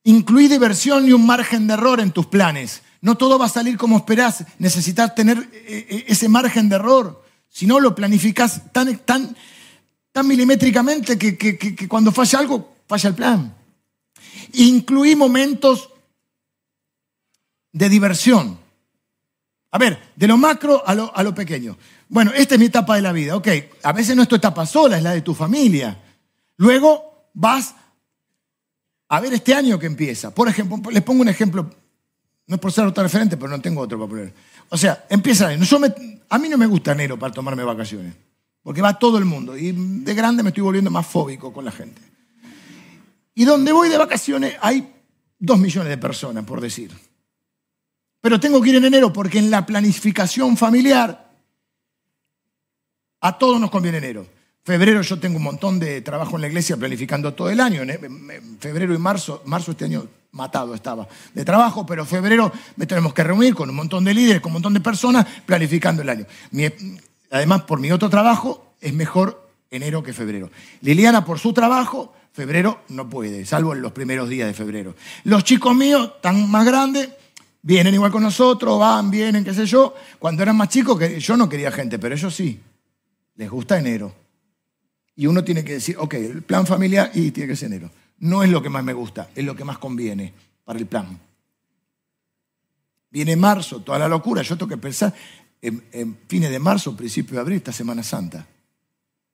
Incluí diversión y un margen de error en tus planes. No todo va a salir como esperás. Necesitas tener eh, eh, ese margen de error. Si no, lo planificás tan, tan, tan milimétricamente que, que cuando falla algo, falla el plan. Incluí momentos de diversión. A ver, de lo macro a lo, a lo pequeño. Bueno, esta es mi etapa de la vida. Ok, a veces no es tu etapa sola, es la de tu familia. Luego vas a ver este año que empieza. Por ejemplo, les pongo un ejemplo, no es por ser otro referente, pero no tengo otro para poner. O sea, empieza el año. a mí no me gusta enero para tomarme vacaciones, porque va todo el mundo. Y de grande me estoy volviendo más fóbico con la gente. Y donde voy de vacaciones hay dos millones de personas, por decir. Pero tengo que ir en enero porque en la planificación familiar a todos nos conviene enero. Febrero yo tengo un montón de trabajo en la iglesia planificando todo el año. En febrero y marzo, marzo este año matado estaba de trabajo, pero febrero me tenemos que reunir con un montón de líderes, con un montón de personas planificando el año. además, por mi otro trabajo, es mejor enero que febrero. Liliana, por su trabajo, febrero no puede, salvo en los primeros días de febrero. Los chicos míos, tan más grandes, vienen igual con nosotros, van, vienen, qué sé yo. Cuando eran más chicos, yo no quería gente, pero ellos sí les gusta enero. Y uno tiene que decir, ok, el plan familiar y tiene que ser enero. No es lo que más me gusta, es lo que más conviene para el plan. Viene marzo, toda la locura. Yo tengo que pensar en, fines de marzo, principio de abril, esta Semana Santa.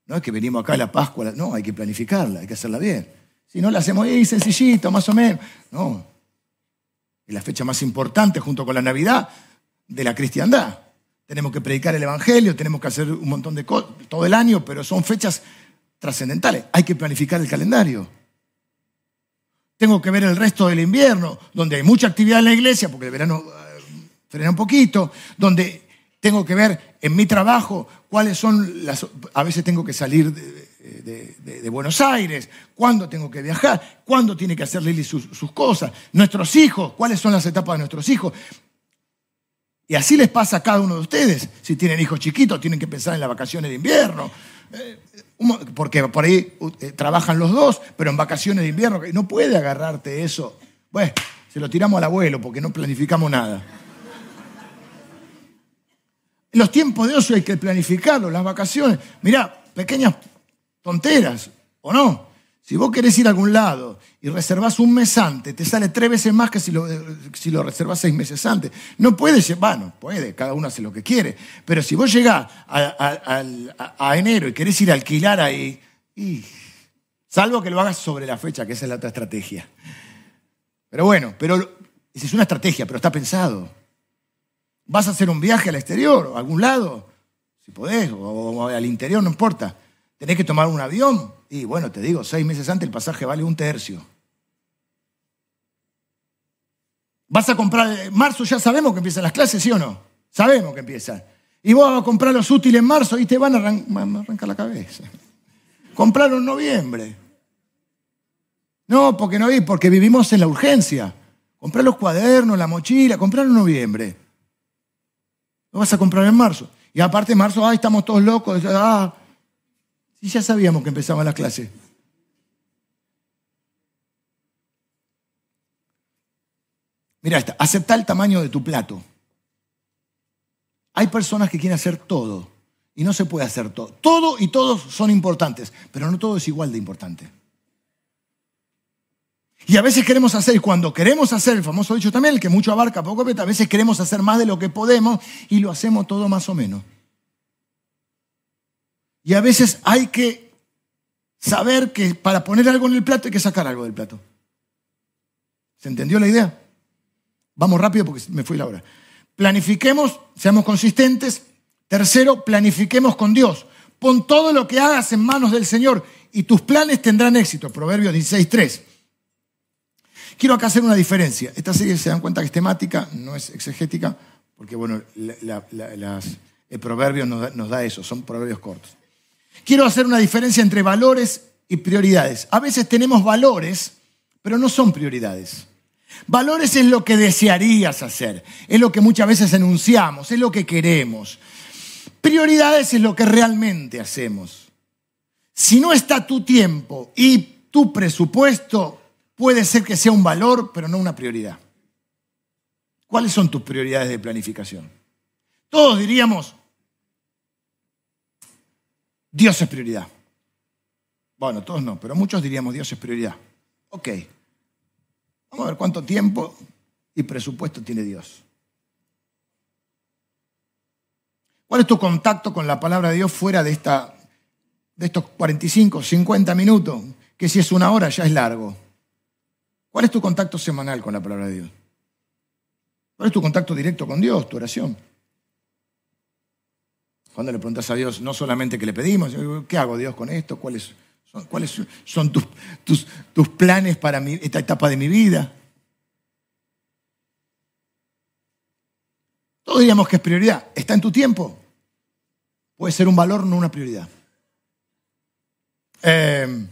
No es que venimos acá a la Pascua, no, hay que planificarla, hay que hacerla bien. Si no la hacemos ahí sencillito, más o menos. No. Es la fecha más importante junto con la Navidad de la cristiandad tenemos que predicar el Evangelio, tenemos que hacer un montón de cosas todo el año, pero son fechas trascendentales. Hay que planificar el calendario. Tengo que ver el resto del invierno, donde hay mucha actividad en la iglesia, porque el verano eh, frena un poquito, donde tengo que ver en mi trabajo cuáles son las... A veces tengo que salir de, Buenos Aires, cuándo tengo que viajar, cuándo tiene que hacer Lili sus, sus cosas, nuestros hijos, cuáles son las etapas de nuestros hijos. Y así les pasa a cada uno de ustedes. Si tienen hijos chiquitos, tienen que pensar en las vacaciones de invierno. Porque por ahí eh, trabajan los dos, pero en vacaciones de invierno no puede agarrarte eso. Bueno, se lo tiramos al abuelo porque no planificamos nada. Los tiempos de ocio hay que planificarlo, las vacaciones. Mirá, pequeñas tonteras, ¿o no? Si vos querés ir a algún lado y reservás un mes antes, te sale tres veces más que si lo, si lo reservás seis meses antes. No puede ser, bueno, puede, cada uno hace lo que quiere, pero si vos llegás a, enero y querés ir a alquilar ahí, salvo que lo hagas sobre la fecha, que esa es la otra estrategia. Pero bueno, pero es una estrategia, pero está pensado. ¿Vas a hacer un viaje al exterior a algún lado? Si podés, o al interior, no importa. Tenés que tomar un avión. Y bueno, te digo, seis meses antes el pasaje vale un tercio. Vas a comprar, en marzo ya sabemos que empiezan las clases, ¿sí o no? Sabemos que empiezan. Y vos vas a comprar los útiles en marzo y te van a, arrancar la cabeza. Comprarlo en noviembre. No, porque no hay, porque vivimos en la urgencia. Comprar los cuadernos, la mochila, comprarlo en noviembre. Lo vas a comprar en marzo. Y aparte en marzo, ay, estamos todos locos. Ah, y ya sabíamos que empezaba la clase. Mira esta, el tamaño de tu plato. Hay personas que quieren hacer todo y no se puede hacer todo. Todo y todos son importantes, pero no todo es igual de importante. Y a veces queremos hacer, cuando queremos hacer, el famoso dicho también, el que mucho abarca, poco aprieta, a veces queremos hacer más de lo que podemos y lo hacemos todo más o menos. Y a veces hay que saber que para poner algo en el plato hay que sacar algo del plato. ¿Se entendió la idea? Vamos rápido porque me fui la hora. Planifiquemos, seamos consistentes. Tercero, planifiquemos con Dios. Pon todo lo que hagas en manos del Señor y tus planes tendrán éxito. Proverbios 16.3. Quiero acá hacer una diferencia. Esta serie se dan cuenta que es temática, no es exegética, porque bueno, el proverbio nos da eso, son proverbios cortos. Quiero hacer una diferencia entre valores y prioridades. A veces tenemos valores, pero no son prioridades. Valores es lo que desearías hacer, es lo que muchas veces enunciamos, es lo que queremos. Prioridades es lo que realmente hacemos. Si no está tu tiempo y tu presupuesto, puede ser que sea un valor, pero no una prioridad. ¿Cuáles son tus prioridades de planificación? Todos diríamos, Dios es prioridad. Bueno, todos no, pero muchos diríamos Dios es prioridad. Ok. Vamos a ver cuánto tiempo y presupuesto tiene Dios. ¿Cuál es tu contacto con la palabra de Dios fuera de, esta, de estos 45, 50 minutos? Que si es una hora ya es largo. ¿Cuál es tu contacto semanal con la palabra de Dios? ¿Cuál es tu contacto directo con Dios, tu oración? Cuando le preguntas a Dios, no solamente que le pedimos, ¿qué hago Dios con esto? ¿Cuáles son, tus, planes para esta etapa de mi vida? Todos diríamos que es prioridad. ¿Está en tu tiempo? Puede ser un valor, no una prioridad. Eh,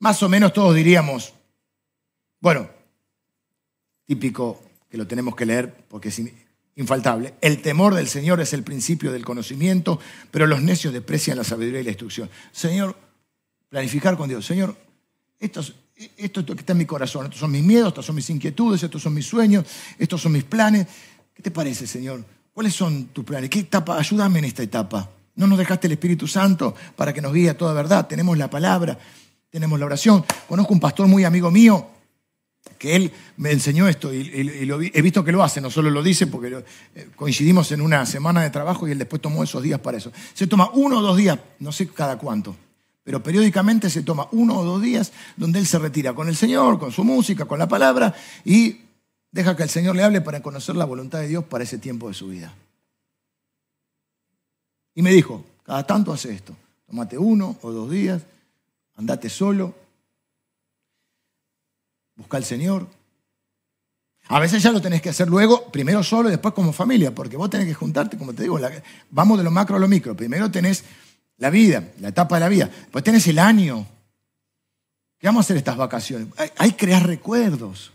más o menos todos diríamos, bueno, típico que lo tenemos que leer porque es infaltable. El temor del Señor es el principio del conocimiento, pero los necios desprecian la sabiduría y la instrucción. Señor, planificar con Dios. Señor, esto, que está en mi corazón, estos son mis miedos, estos son mis inquietudes, estos son mis sueños, estos son mis planes. ¿Qué te parece, Señor? ¿Cuáles son tus planes? ¿Qué etapa? Ayúdame en esta etapa. No nos dejaste el Espíritu Santo para que nos guíe a toda verdad. Tenemos la palabra, tenemos la oración. Conozco un pastor muy amigo mío que él me enseñó esto y, he visto que lo hace, no solo lo dice porque eh, coincidimos en una semana de trabajo y él después tomó esos días para eso. Se toma uno o dos días, no sé cada cuánto, pero periódicamente se toma uno o dos días donde él se retira con el Señor, con su música, con la palabra y deja que el Señor le hable para conocer la voluntad de Dios para ese tiempo de su vida. Y me dijo, cada tanto hace esto, tómate uno o dos días, andate solo, busca al Señor. A veces ya lo tenés que hacer luego, primero solo y después como familia, porque vos tenés que juntarte, como te digo, vamos de lo macro a lo micro. Primero tenés la vida, la etapa de la vida, después tenés el año. ¿Qué vamos a hacer estas vacaciones? Hay, que crear recuerdos.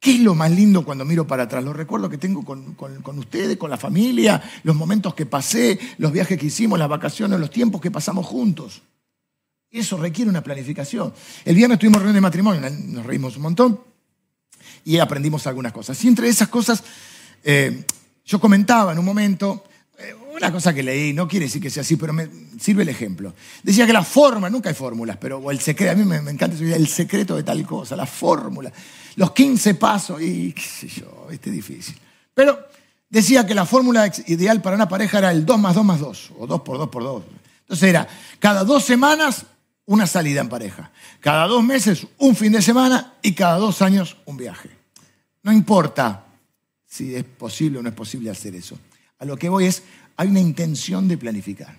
¿Qué es lo más lindo cuando miro para atrás? Los recuerdos que tengo con, con, ustedes, con la familia, los momentos que pasé, los viajes que hicimos, las vacaciones, los tiempos que pasamos juntos. Eso requiere una planificación. El viernes tuvimos reunión de matrimonio, nos reímos un montón y aprendimos algunas cosas. Y entre esas cosas, eh, yo comentaba en un momento, eh, una cosa que leí, no quiere decir que sea así, pero me sirve el ejemplo. Decía que la forma, nunca hay fórmulas, pero o el secreto, a mí me, encanta el secreto de tal cosa, la fórmula, los 15 pasos, y qué sé yo, este es difícil. Pero decía que la fórmula ideal para una pareja era el 2 más 2 más 2, o 2 por 2 por 2. Entonces era, cada dos semanas una salida en pareja. Cada dos meses un fin de semana y cada dos años un viaje. No importa si es posible o no es posible hacer eso. A lo que voy es, hay una intención de planificar.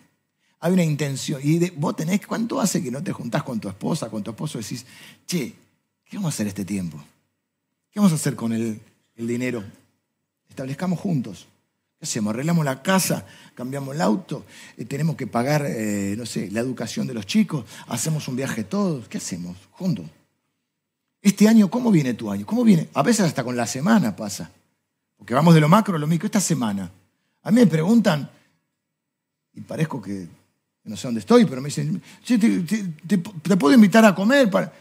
Hay una intención. Y vos tenés, ¿cuánto hace que no te juntás con tu esposa, con tu esposo? Decís, che, ¿qué vamos a hacer este tiempo? ¿Qué vamos a hacer con el, el dinero? Establezcamos juntos. ¿Qué hacemos? Arreglamos la casa, cambiamos el auto, eh, tenemos que pagar, eh, no sé, la educación de los chicos, hacemos un viaje todos. ¿Qué hacemos? Juntos. Este año, ¿cómo viene tu año? ¿Cómo viene? A veces hasta con la semana pasa. Porque vamos de lo macro a lo micro. Esta semana. A mí me preguntan, y parezco que no sé dónde estoy, pero me dicen, te, puedo invitar a comer para,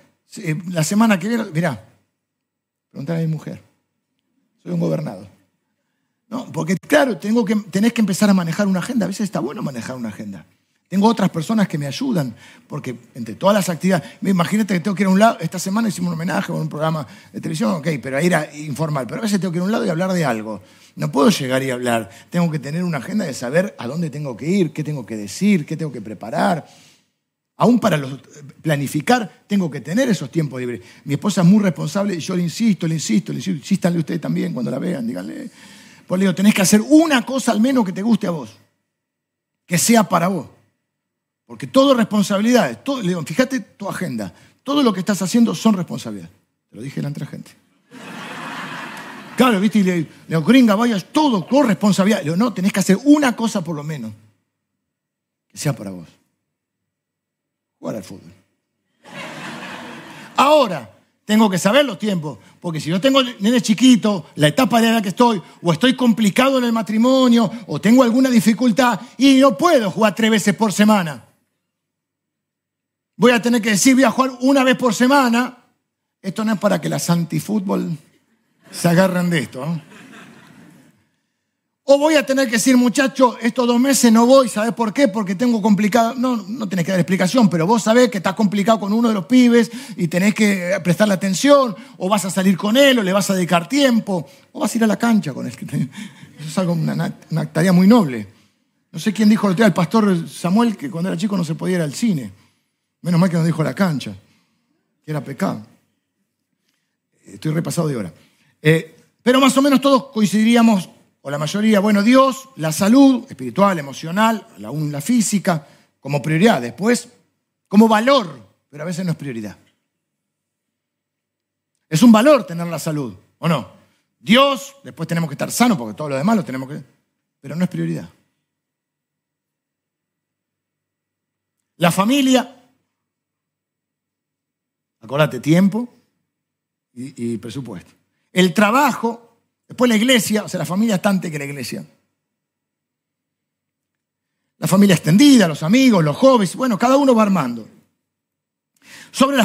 la semana que viene. Mirá, preguntar a mi mujer. soy un gobernado. No, porque claro, tenés que empezar a manejar una agenda. A veces está bueno manejar una agenda. Tengo otras personas que me ayudan, porque entre todas las actividades, imagínate que tengo que ir a un lado, esta semana hicimos un homenaje con un programa de televisión, ok, pero era informal, pero a veces tengo que ir a un lado y hablar de algo. No puedo llegar y hablar, tengo que tener una agenda de saber a dónde tengo que ir, qué tengo que decir, qué tengo que preparar. Aún para planificar tengo que tener esos tiempos libres. Mi esposa es muy responsable y yo le insisto, le insisto, le insisto, insístanle ustedes también cuando la vean, díganle. Pues le digo, tenés que hacer una cosa al menos que te guste a vos, que sea para vos. Porque todo es responsabilidad. Todo, le digo, fíjate tu agenda. Todo lo que estás haciendo son responsabilidades. Te lo dije delante de la gente. Claro, viste, y le, digo, gringa, vayas, todo, todo responsabilidad. Le digo, no, tenés que hacer una cosa por lo menos. Que sea para vos. Jugar al fútbol. Ahora, tengo que saber los tiempos, porque si yo tengo nene chiquito, la etapa de edad que estoy, o estoy complicado en el matrimonio, o tengo alguna dificultad, y no puedo jugar tres veces por semana voy a tener que decir, voy a jugar una vez por semana. Esto no es para que las antifútbol se agarren de esto. O voy a tener que decir, muchacho, estos dos meses no voy, ¿sabes por qué? Porque tengo complicado. No, no tenés que dar explicación, pero vos sabés que estás complicado con uno de los pibes y tenés que prestarle atención, o vas a salir con él, o le vas a dedicar tiempo, o vas a ir a la cancha con él. Eso es algo, una, tarea muy noble. No sé quién dijo el pastor Samuel que cuando era chico no se podía ir al cine. Menos mal que nos dijo la cancha, que era pecado. Estoy repasado de hora. Eh, pero más o menos todos coincidiríamos, o la mayoría, bueno, Dios, la salud espiritual, emocional, aún la física, como prioridad. Después, como valor, pero a veces no es prioridad. Es un valor tener la salud, ¿o no? Dios, después tenemos que estar sanos, porque todo lo demás lo tenemos que... Pero no es prioridad. La familia, Acordate, tiempo y, presupuesto. El trabajo, después la iglesia, o sea, la familia es antes que la iglesia. La familia extendida, los amigos, los jóvenes, bueno, cada uno va armando. Sobre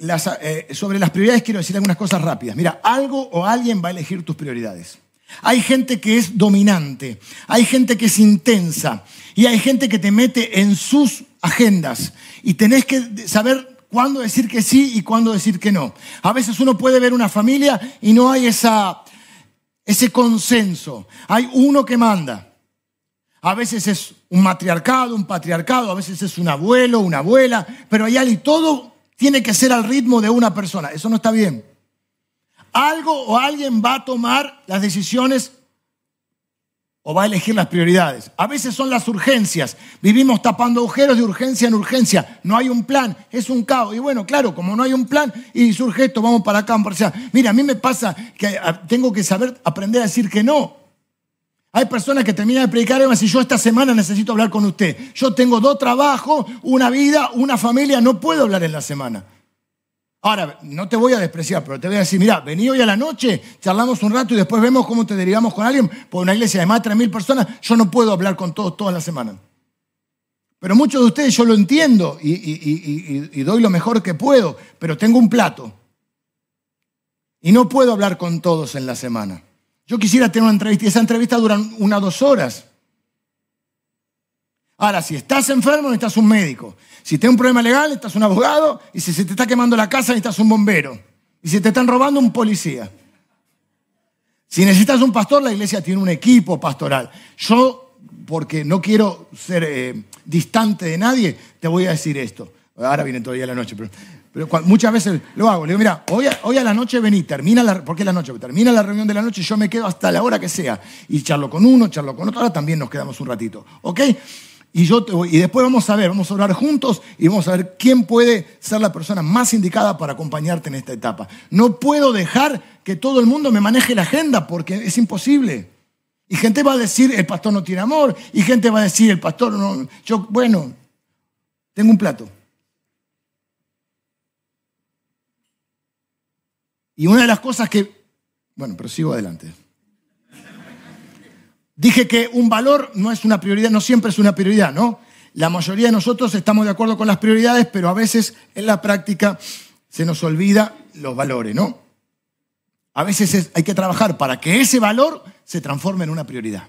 las, eh, sobre las prioridades quiero decir algunas cosas rápidas. Mira, algo o alguien va a elegir tus prioridades. Hay gente que es dominante, hay gente que es intensa y hay gente que te mete en sus agendas y tenés que saber cuándo decir que sí y cuándo decir que no. A veces uno puede ver una familia y no hay esa, ese consenso. Hay uno que manda. A veces es un matriarcado, un patriarcado, a veces es un abuelo, una abuela, pero hay todo tiene que ser al ritmo de una persona. Eso no está bien. Algo o alguien va a tomar las decisiones o va a elegir las prioridades. A veces son las urgencias. Vivimos tapando agujeros de urgencia en urgencia. No hay un plan, es un caos. Y bueno, claro, como no hay un plan y surge esto, vamos para acá. Para allá. Mira, a mí me pasa que tengo que saber aprender a decir que no. Hay personas que terminan de predicar y yo esta semana necesito hablar con usted. Yo tengo dos trabajos, una vida, una familia, no puedo hablar en la semana. Ahora, no te voy a despreciar, pero te voy a decir, mira, vení hoy a la noche, charlamos un rato y después vemos cómo te derivamos con alguien. Por una iglesia de más de 3.000 personas, yo no puedo hablar con todos toda la semana. Pero muchos de ustedes yo lo entiendo y, y, doy lo mejor que puedo, pero tengo un plato. Y no puedo hablar con todos en la semana. Yo quisiera tener una entrevista y esa entrevista dura una o dos horas. Ahora, si estás enfermo, necesitas un médico. Si tienes un problema legal, necesitas un abogado. Y si se te está quemando la casa, necesitas un bombero. Y si te están robando, un policía. Si necesitas un pastor, la iglesia tiene un equipo pastoral. Yo, porque no quiero ser eh, distante de nadie, te voy a decir esto. Ahora viene todavía la noche, pero, muchas veces lo hago. Le digo, mira, hoy a, la noche vení, termina la, porque la noche, termina la reunión de la noche, y yo me quedo hasta la hora que sea. Y charlo con uno, charlo con otro, ahora también nos quedamos un ratito. ¿Ok? Y, yo y después vamos a ver, vamos a hablar juntos y vamos a ver quién puede ser la persona más indicada para acompañarte en esta etapa. No puedo dejar que todo el mundo me maneje la agenda porque es imposible. Y gente va a decir, el pastor no tiene amor, y gente va a decir, el pastor no, yo, bueno, tengo un plato. Y una de las cosas que, bueno, pero sigo adelante. Dije que un valor no es una prioridad, no siempre es una prioridad, ¿no? La mayoría de nosotros estamos de acuerdo con las prioridades, pero a veces en la práctica se nos olvida los valores, ¿no? a veces hay que trabajar para que ese valor se transforme en una prioridad.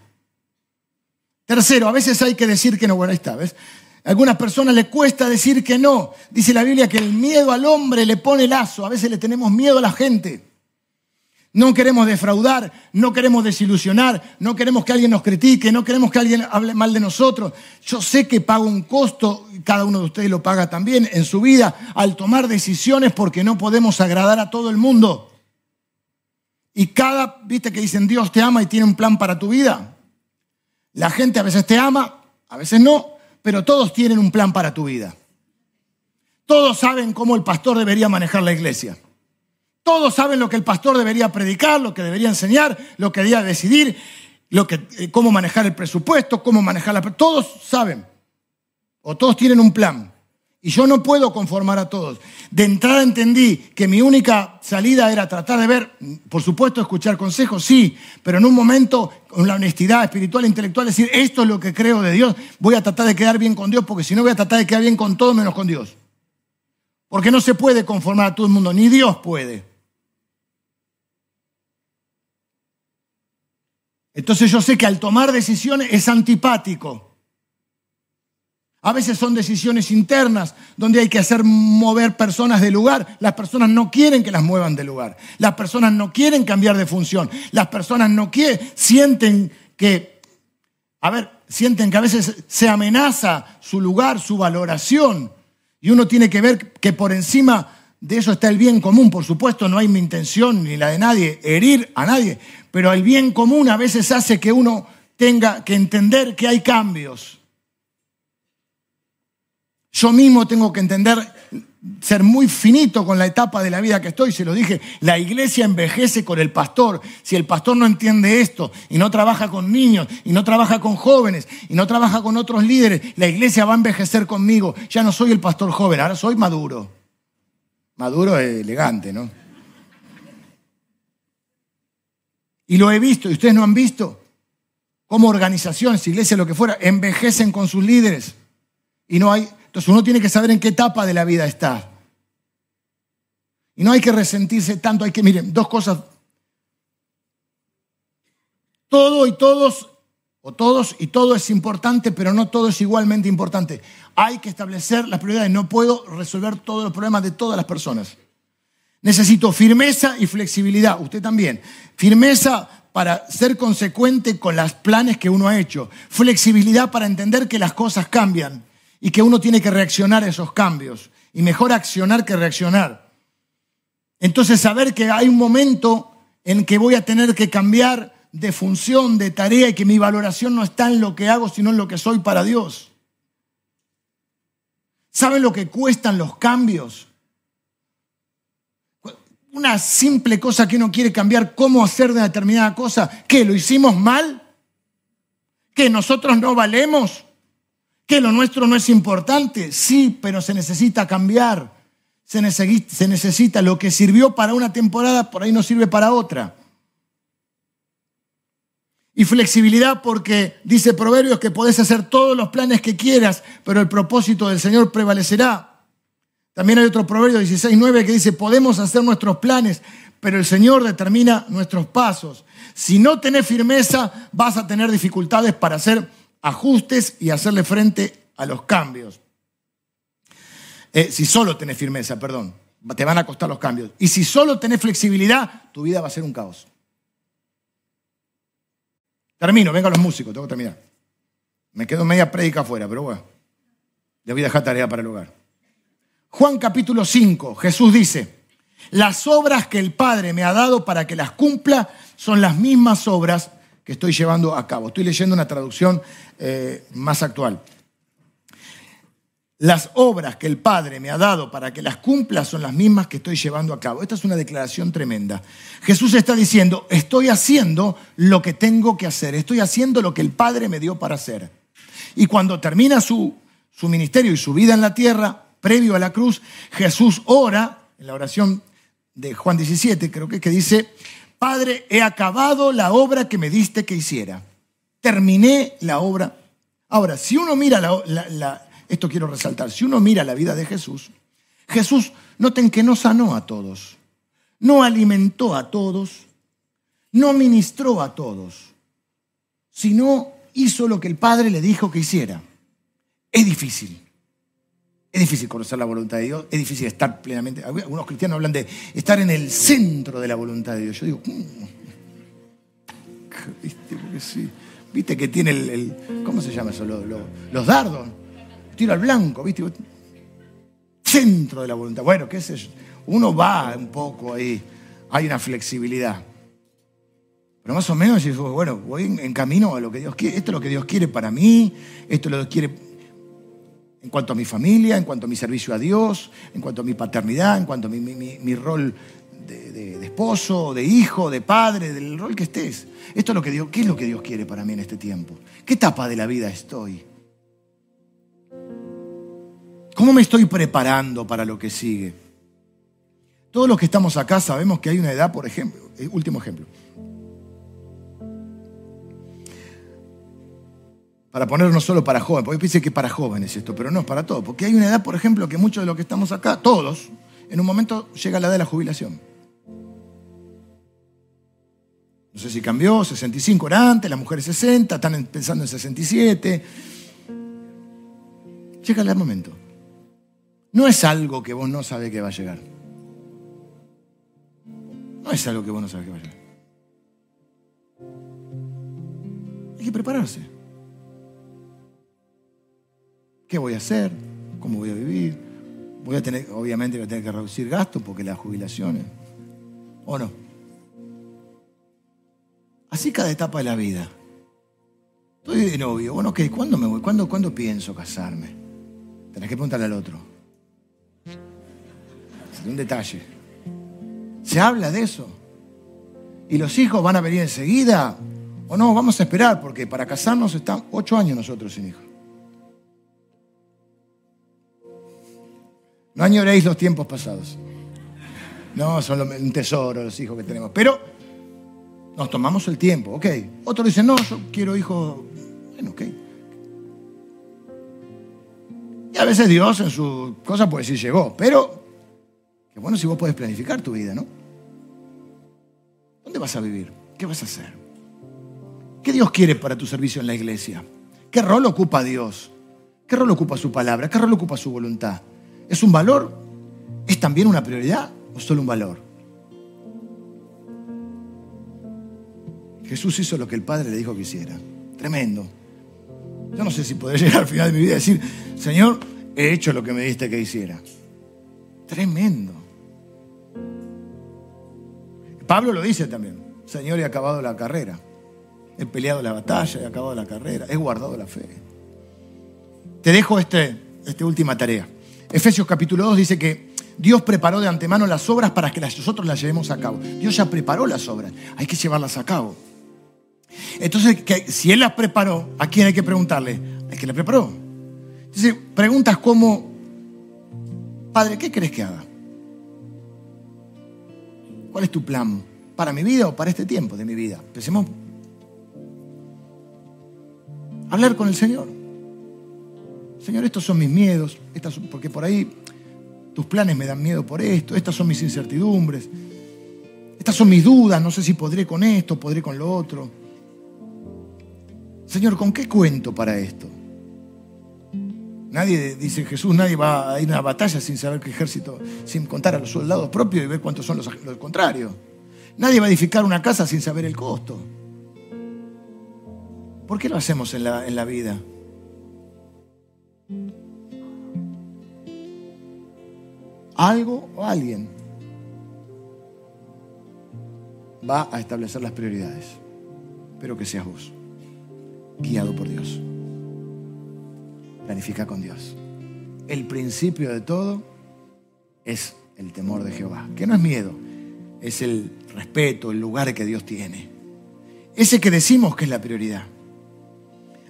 Tercero, a veces hay que decir que no. Bueno, ahí está, ¿ves? A algunas personas le cuesta decir que no. Dice la Biblia que el miedo al hombre le pone lazo. A veces le tenemos miedo a la gente. No queremos defraudar, no queremos desilusionar, no queremos que alguien nos critique, no queremos que alguien hable mal de nosotros. Yo sé que pago un costo, cada uno de ustedes lo paga también en su vida, al tomar decisiones porque no podemos agradar a todo el mundo. Y cada, viste que dicen Dios te ama y tiene un plan para tu vida. La gente a veces te ama, a veces no, pero todos tienen un plan para tu vida. Todos saben cómo el pastor debería manejar la iglesia. Todos saben lo que el pastor debería predicar, lo que debería enseñar, lo que debería decidir, lo que, eh, cómo manejar el presupuesto, cómo manejar la... Todos saben, o todos tienen un plan. Y yo no puedo conformar a todos. De entrada entendí que mi única salida era tratar de ver, por supuesto, escuchar consejos, sí, pero en un momento, con la honestidad espiritual e intelectual, decir, esto es lo que creo de Dios, voy a tratar de quedar bien con Dios, porque si no voy a tratar de quedar bien con todo menos con Dios. Porque no se puede conformar a todo el mundo, ni Dios puede. Entonces yo sé que al tomar decisiones es antipático. A veces son decisiones internas donde hay que hacer mover personas de lugar. Las personas no quieren que las muevan de lugar. Las personas no quieren cambiar de función. Las personas no quieren, sienten que, a ver, sienten que a veces se amenaza su lugar, su valoración. Y uno tiene que ver que por encima de eso está el bien común. Por supuesto, no hay mi intención ni la de nadie herir a nadie, pero el bien común a veces hace que uno tenga que entender que hay cambios. Yo mismo tengo que entender, ser muy finito con la etapa de la vida que estoy. Se lo dije, la iglesia envejece con el pastor. Si el pastor no entiende esto y no trabaja con niños y no trabaja con jóvenes y no trabaja con otros líderes, la iglesia va a envejecer conmigo. Ya no soy el pastor joven, ahora soy maduro. Maduro es elegante, ¿no? Y lo he visto, y ustedes no han visto cómo organizaciones, iglesias, lo que fuera, envejecen con sus líderes. Y no hay. Entonces uno tiene que saber en qué etapa de la vida está. Y no hay que resentirse tanto, hay que, miren, dos cosas. Todo y todos, o todos y todo es importante, pero no todo es igualmente importante. Hay que establecer las prioridades. No puedo resolver todos los problemas de todas las personas. Necesito firmeza y flexibilidad, usted también. Firmeza para ser consecuente con los planes que uno ha hecho. Flexibilidad para entender que las cosas cambian y que uno tiene que reaccionar a esos cambios. Y mejor accionar que reaccionar. Entonces saber que hay un momento en que voy a tener que cambiar de función, de tarea y que mi valoración no está en lo que hago, sino en lo que soy para Dios. ¿Saben lo que cuestan los cambios? una simple cosa que uno quiere cambiar, cómo hacer de determinada cosa, que lo hicimos mal, que nosotros no valemos, que lo nuestro no es importante. Sí, pero se necesita cambiar. Se necesita, se necesita lo que sirvió para una temporada, por ahí no sirve para otra. Y flexibilidad porque dice Proverbios que podés hacer todos los planes que quieras, pero el propósito del Señor prevalecerá. También hay otro proverbio 16.9 que dice, podemos hacer nuestros planes, pero el Señor determina nuestros pasos. Si no tenés firmeza, vas a tener dificultades para hacer ajustes y hacerle frente a los cambios. Eh, si solo tenés firmeza, perdón, te van a costar los cambios. Y si solo tenés flexibilidad, tu vida va a ser un caos. Termino, vengan los músicos, tengo que terminar. Me quedo media prédica afuera, pero bueno, le voy a dejar tarea para el hogar. Juan capítulo 5, Jesús dice, las obras que el Padre me ha dado para que las cumpla son las mismas obras que estoy llevando a cabo. Estoy leyendo una traducción eh, más actual. Las obras que el Padre me ha dado para que las cumpla son las mismas que estoy llevando a cabo. Esta es una declaración tremenda. Jesús está diciendo, estoy haciendo lo que tengo que hacer, estoy haciendo lo que el Padre me dio para hacer. Y cuando termina su, su ministerio y su vida en la tierra, previo a la cruz, Jesús ora, en la oración de Juan 17, creo que, que dice, Padre, he acabado la obra que me diste que hiciera. Terminé la obra. Ahora, si uno mira la, esto quiero resaltar, si uno mira la vida de Jesús, Jesús, noten que no sanó a todos, no alimentó a todos, no ministró a todos, sino hizo lo que el Padre le dijo que hiciera. Es difícil. Es difícil conocer la voluntad de Dios, es difícil estar plenamente. Algunos cristianos hablan de estar en el centro de la voluntad de Dios. Yo digo, mm". ¿viste? sí. ¿Viste que tiene el, ¿cómo se llama eso? Los, dardos. Tiro al blanco, ¿viste? Centro de la voluntad. Bueno, qué sé yo. Uno va un poco ahí, hay una flexibilidad. Pero más o menos, bueno, voy en camino a lo que Dios quiere. Esto es lo que Dios quiere para mí, esto es lo que quiere en cuanto a mi familia, en cuanto a mi servicio a Dios, en cuanto a mi paternidad, en cuanto a mi, rol de, esposo, de hijo, de padre, del rol que estés. Esto es lo que Dios, ¿qué es lo que Dios quiere para mí en este tiempo? ¿Qué etapa de la vida estoy? ¿Cómo me estoy preparando para lo que sigue? Todos los que estamos acá sabemos que hay una edad, por ejemplo, eh, último ejemplo. Para ponernos no solo para jóvenes, porque pensé que para jóvenes esto, pero no, para todos. Porque hay una edad, por ejemplo, que muchos de los que estamos acá, todos, en un momento llega la edad de la jubilación. No sé si cambió, 65 era antes, las mujeres 60, están pensando en 67. Llega el momento. No es algo que vos no sabés que va a llegar. No es algo que vos no sabés que va a llegar. Hay que prepararse. ¿Qué voy a hacer? ¿Cómo voy a vivir? Voy a tener, obviamente voy a tener que reducir gastos porque las jubilaciones. ¿O no? Así cada etapa de la vida. Estoy de novio. Bueno, ok, ¿cuándo me voy? ¿Cuándo, ¿Cuándo pienso casarme? Tenés que preguntarle al otro. Un detalle. Se habla de eso. ¿Y los hijos van a venir enseguida? ¿O no? Vamos a esperar, porque para casarnos están ocho años nosotros sin hijos. No añoréis los tiempos pasados. No, son un tesoro los hijos que tenemos. Pero nos tomamos el tiempo, ok. Otros dicen, no, yo quiero hijos. Bueno, ok. Y a veces Dios en su cosa puede decir llegó, pero qué bueno si vos podés planificar tu vida, ¿no? ¿Dónde vas a vivir? ¿Qué vas a hacer? ¿Qué Dios quiere para tu servicio en la iglesia? ¿Qué rol ocupa Dios? ¿Qué rol ocupa su palabra? ¿Qué rol ocupa su voluntad? ¿Es un valor? ¿Es también una prioridad o solo un valor? Jesús hizo lo que el Padre le dijo que hiciera. Tremendo. Yo no sé si podré llegar al final de mi vida y decir, Señor, he hecho lo que me diste que hiciera. Tremendo. Pablo lo dice también. Señor, he acabado la carrera. He peleado la batalla, he acabado la carrera, he guardado la fe. Te dejo este, esta última tarea. Efesios capítulo 2 dice que Dios preparó de antemano las obras para que nosotros las llevemos a cabo. Dios ya preparó las obras, hay que llevarlas a cabo. Entonces, si Él las preparó, ¿a quién hay que preguntarle? Al que las preparó. Entonces, preguntas como, Padre, ¿qué crees que haga? ¿Cuál es tu plan? ¿Para mi vida o para este tiempo de mi vida? Empecemos hablar con el Señor. Señor, estos son mis miedos, porque por ahí tus planes me dan miedo por esto, estas son mis incertidumbres, estas son mis dudas, no sé si podré con esto, podré con lo otro. Señor, ¿con qué cuento para esto? Nadie, dice Jesús, nadie va a ir a una batalla sin saber qué ejército, sin contar a los soldados propios y ver cuántos son los, contrarios. Nadie va a edificar una casa sin saber el costo. ¿Por qué lo hacemos en la, en la vida? Algo o alguien va a establecer las prioridades. Pero que seas vos, guiado por Dios. Planifica con Dios. El principio de todo es el temor de Jehová, que no es miedo, es el respeto, el lugar que Dios tiene. Ese que decimos que es la prioridad.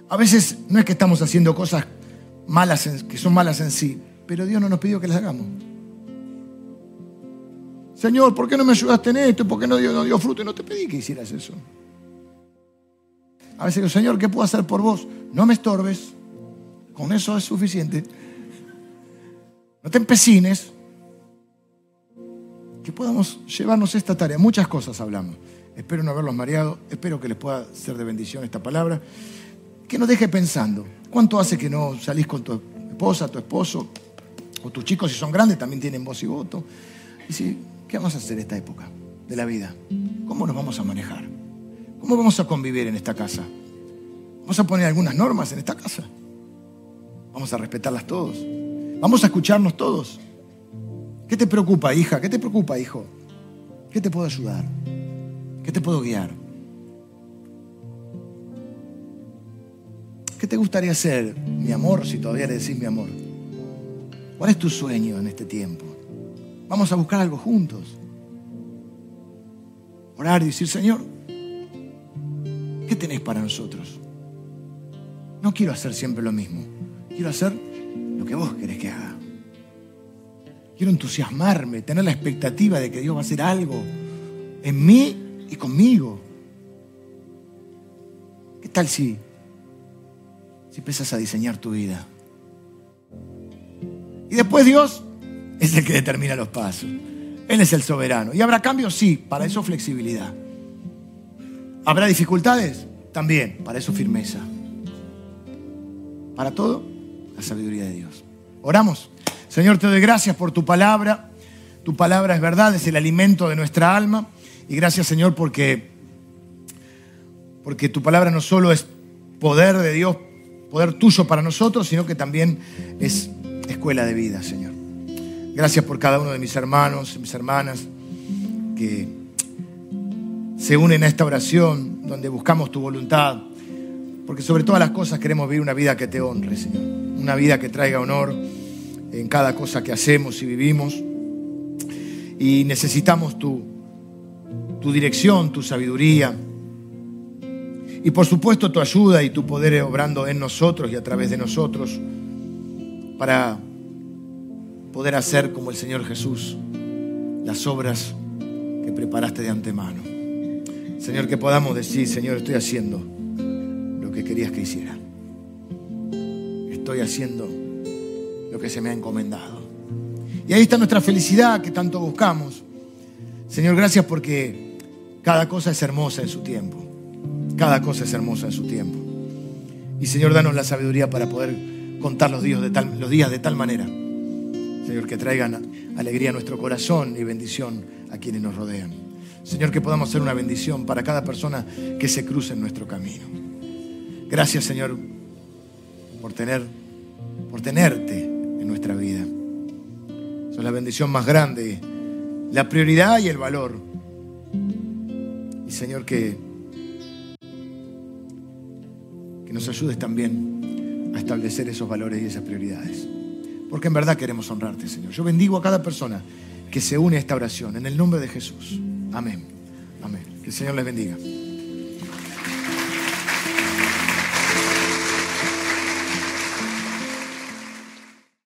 A veces no es que estamos haciendo cosas malas que son malas en sí, pero Dios no nos pidió que las hagamos. Señor, ¿por qué no me ayudaste en esto? ¿Por qué no dio, no dio fruto? Y no te pedí que hicieras eso. A veces digo, Señor, ¿qué puedo hacer por vos? No me estorbes. Con eso es suficiente. No te empecines. que podamos llevarnos esta tarea. Muchas cosas hablamos. Espero no haberlos mareado, espero que les pueda ser de bendición esta palabra. Que nos deje pensando, ¿cuánto hace que no salís con tu esposa, tu esposo, o tus chicos si son grandes también tienen voz y voto? Y si, ¿qué vamos a hacer esta época de la vida? ¿Cómo nos vamos a manejar? ¿Cómo vamos a convivir en esta casa? ¿Vamos a poner algunas normas en esta casa? ¿Vamos a respetarlas todos? ¿Vamos a escucharnos todos? ¿Qué te preocupa, hija? ¿Qué te preocupa, hijo? ¿Qué te puedo ayudar? ¿Qué te puedo guiar? ¿Qué te gustaría hacer, mi amor, si todavía le decís mi amor? ¿Cuál es tu sueño en este tiempo? Vamos a buscar algo juntos. Orar y decir, Señor, ¿qué tenés para nosotros? No quiero hacer siempre lo mismo. Quiero hacer lo que vos querés que haga. Quiero entusiasmarme, tener la expectativa de que Dios va a hacer algo en mí y conmigo. ¿Qué tal si, si empiezas a diseñar tu vida? Y después Dios es el que determina los pasos. Él es el soberano. ¿Y habrá cambios? Sí, para eso flexibilidad. ¿Habrá dificultades? También, para eso firmeza. Para todo, sabiduría de Dios. Oramos. Señor, te doy gracias por tu palabra. Tu palabra es verdad, es el alimento de nuestra alma. Y gracias, Señor, porque, porque tu palabra no solo es poder de Dios, poder tuyo para nosotros, sino que también es escuela de vida, Señor. Gracias por cada uno de mis hermanos, mis hermanas, que se unen a esta oración donde buscamos tu voluntad. Porque sobre todas las cosas queremos vivir una vida que te honre, Señor. Una vida que traiga honor en cada cosa que hacemos y vivimos. Y necesitamos tu, tu dirección, tu sabiduría. Y por supuesto tu ayuda y tu poder obrando en nosotros y a través de nosotros para poder hacer como el Señor Jesús las obras que preparaste de antemano. Señor, que podamos decir, Señor, estoy haciendo lo que querías que hiciera. Estoy haciendo lo que se me ha encomendado. Y ahí está nuestra felicidad que tanto buscamos. Señor, gracias porque cada cosa es hermosa en su tiempo. Cada cosa es hermosa en su tiempo. Y Señor, danos la sabiduría para poder contar los días de tal, los días de tal manera Señor, que traigan alegría a nuestro corazón y bendición a quienes nos rodean. Señor, que podamos ser una bendición para cada persona que se cruce en nuestro camino. Gracias, Señor, por tener, por tenerte en nuestra vida. Son la bendición más grande, la prioridad y el valor. Y Señor, que, que nos ayudes también a establecer esos valores y esas prioridades porque en verdad queremos honrarte, Señor. Yo bendigo a cada persona que se une a esta oración en el nombre de Jesús. Amén. Amén. Que el Señor les bendiga.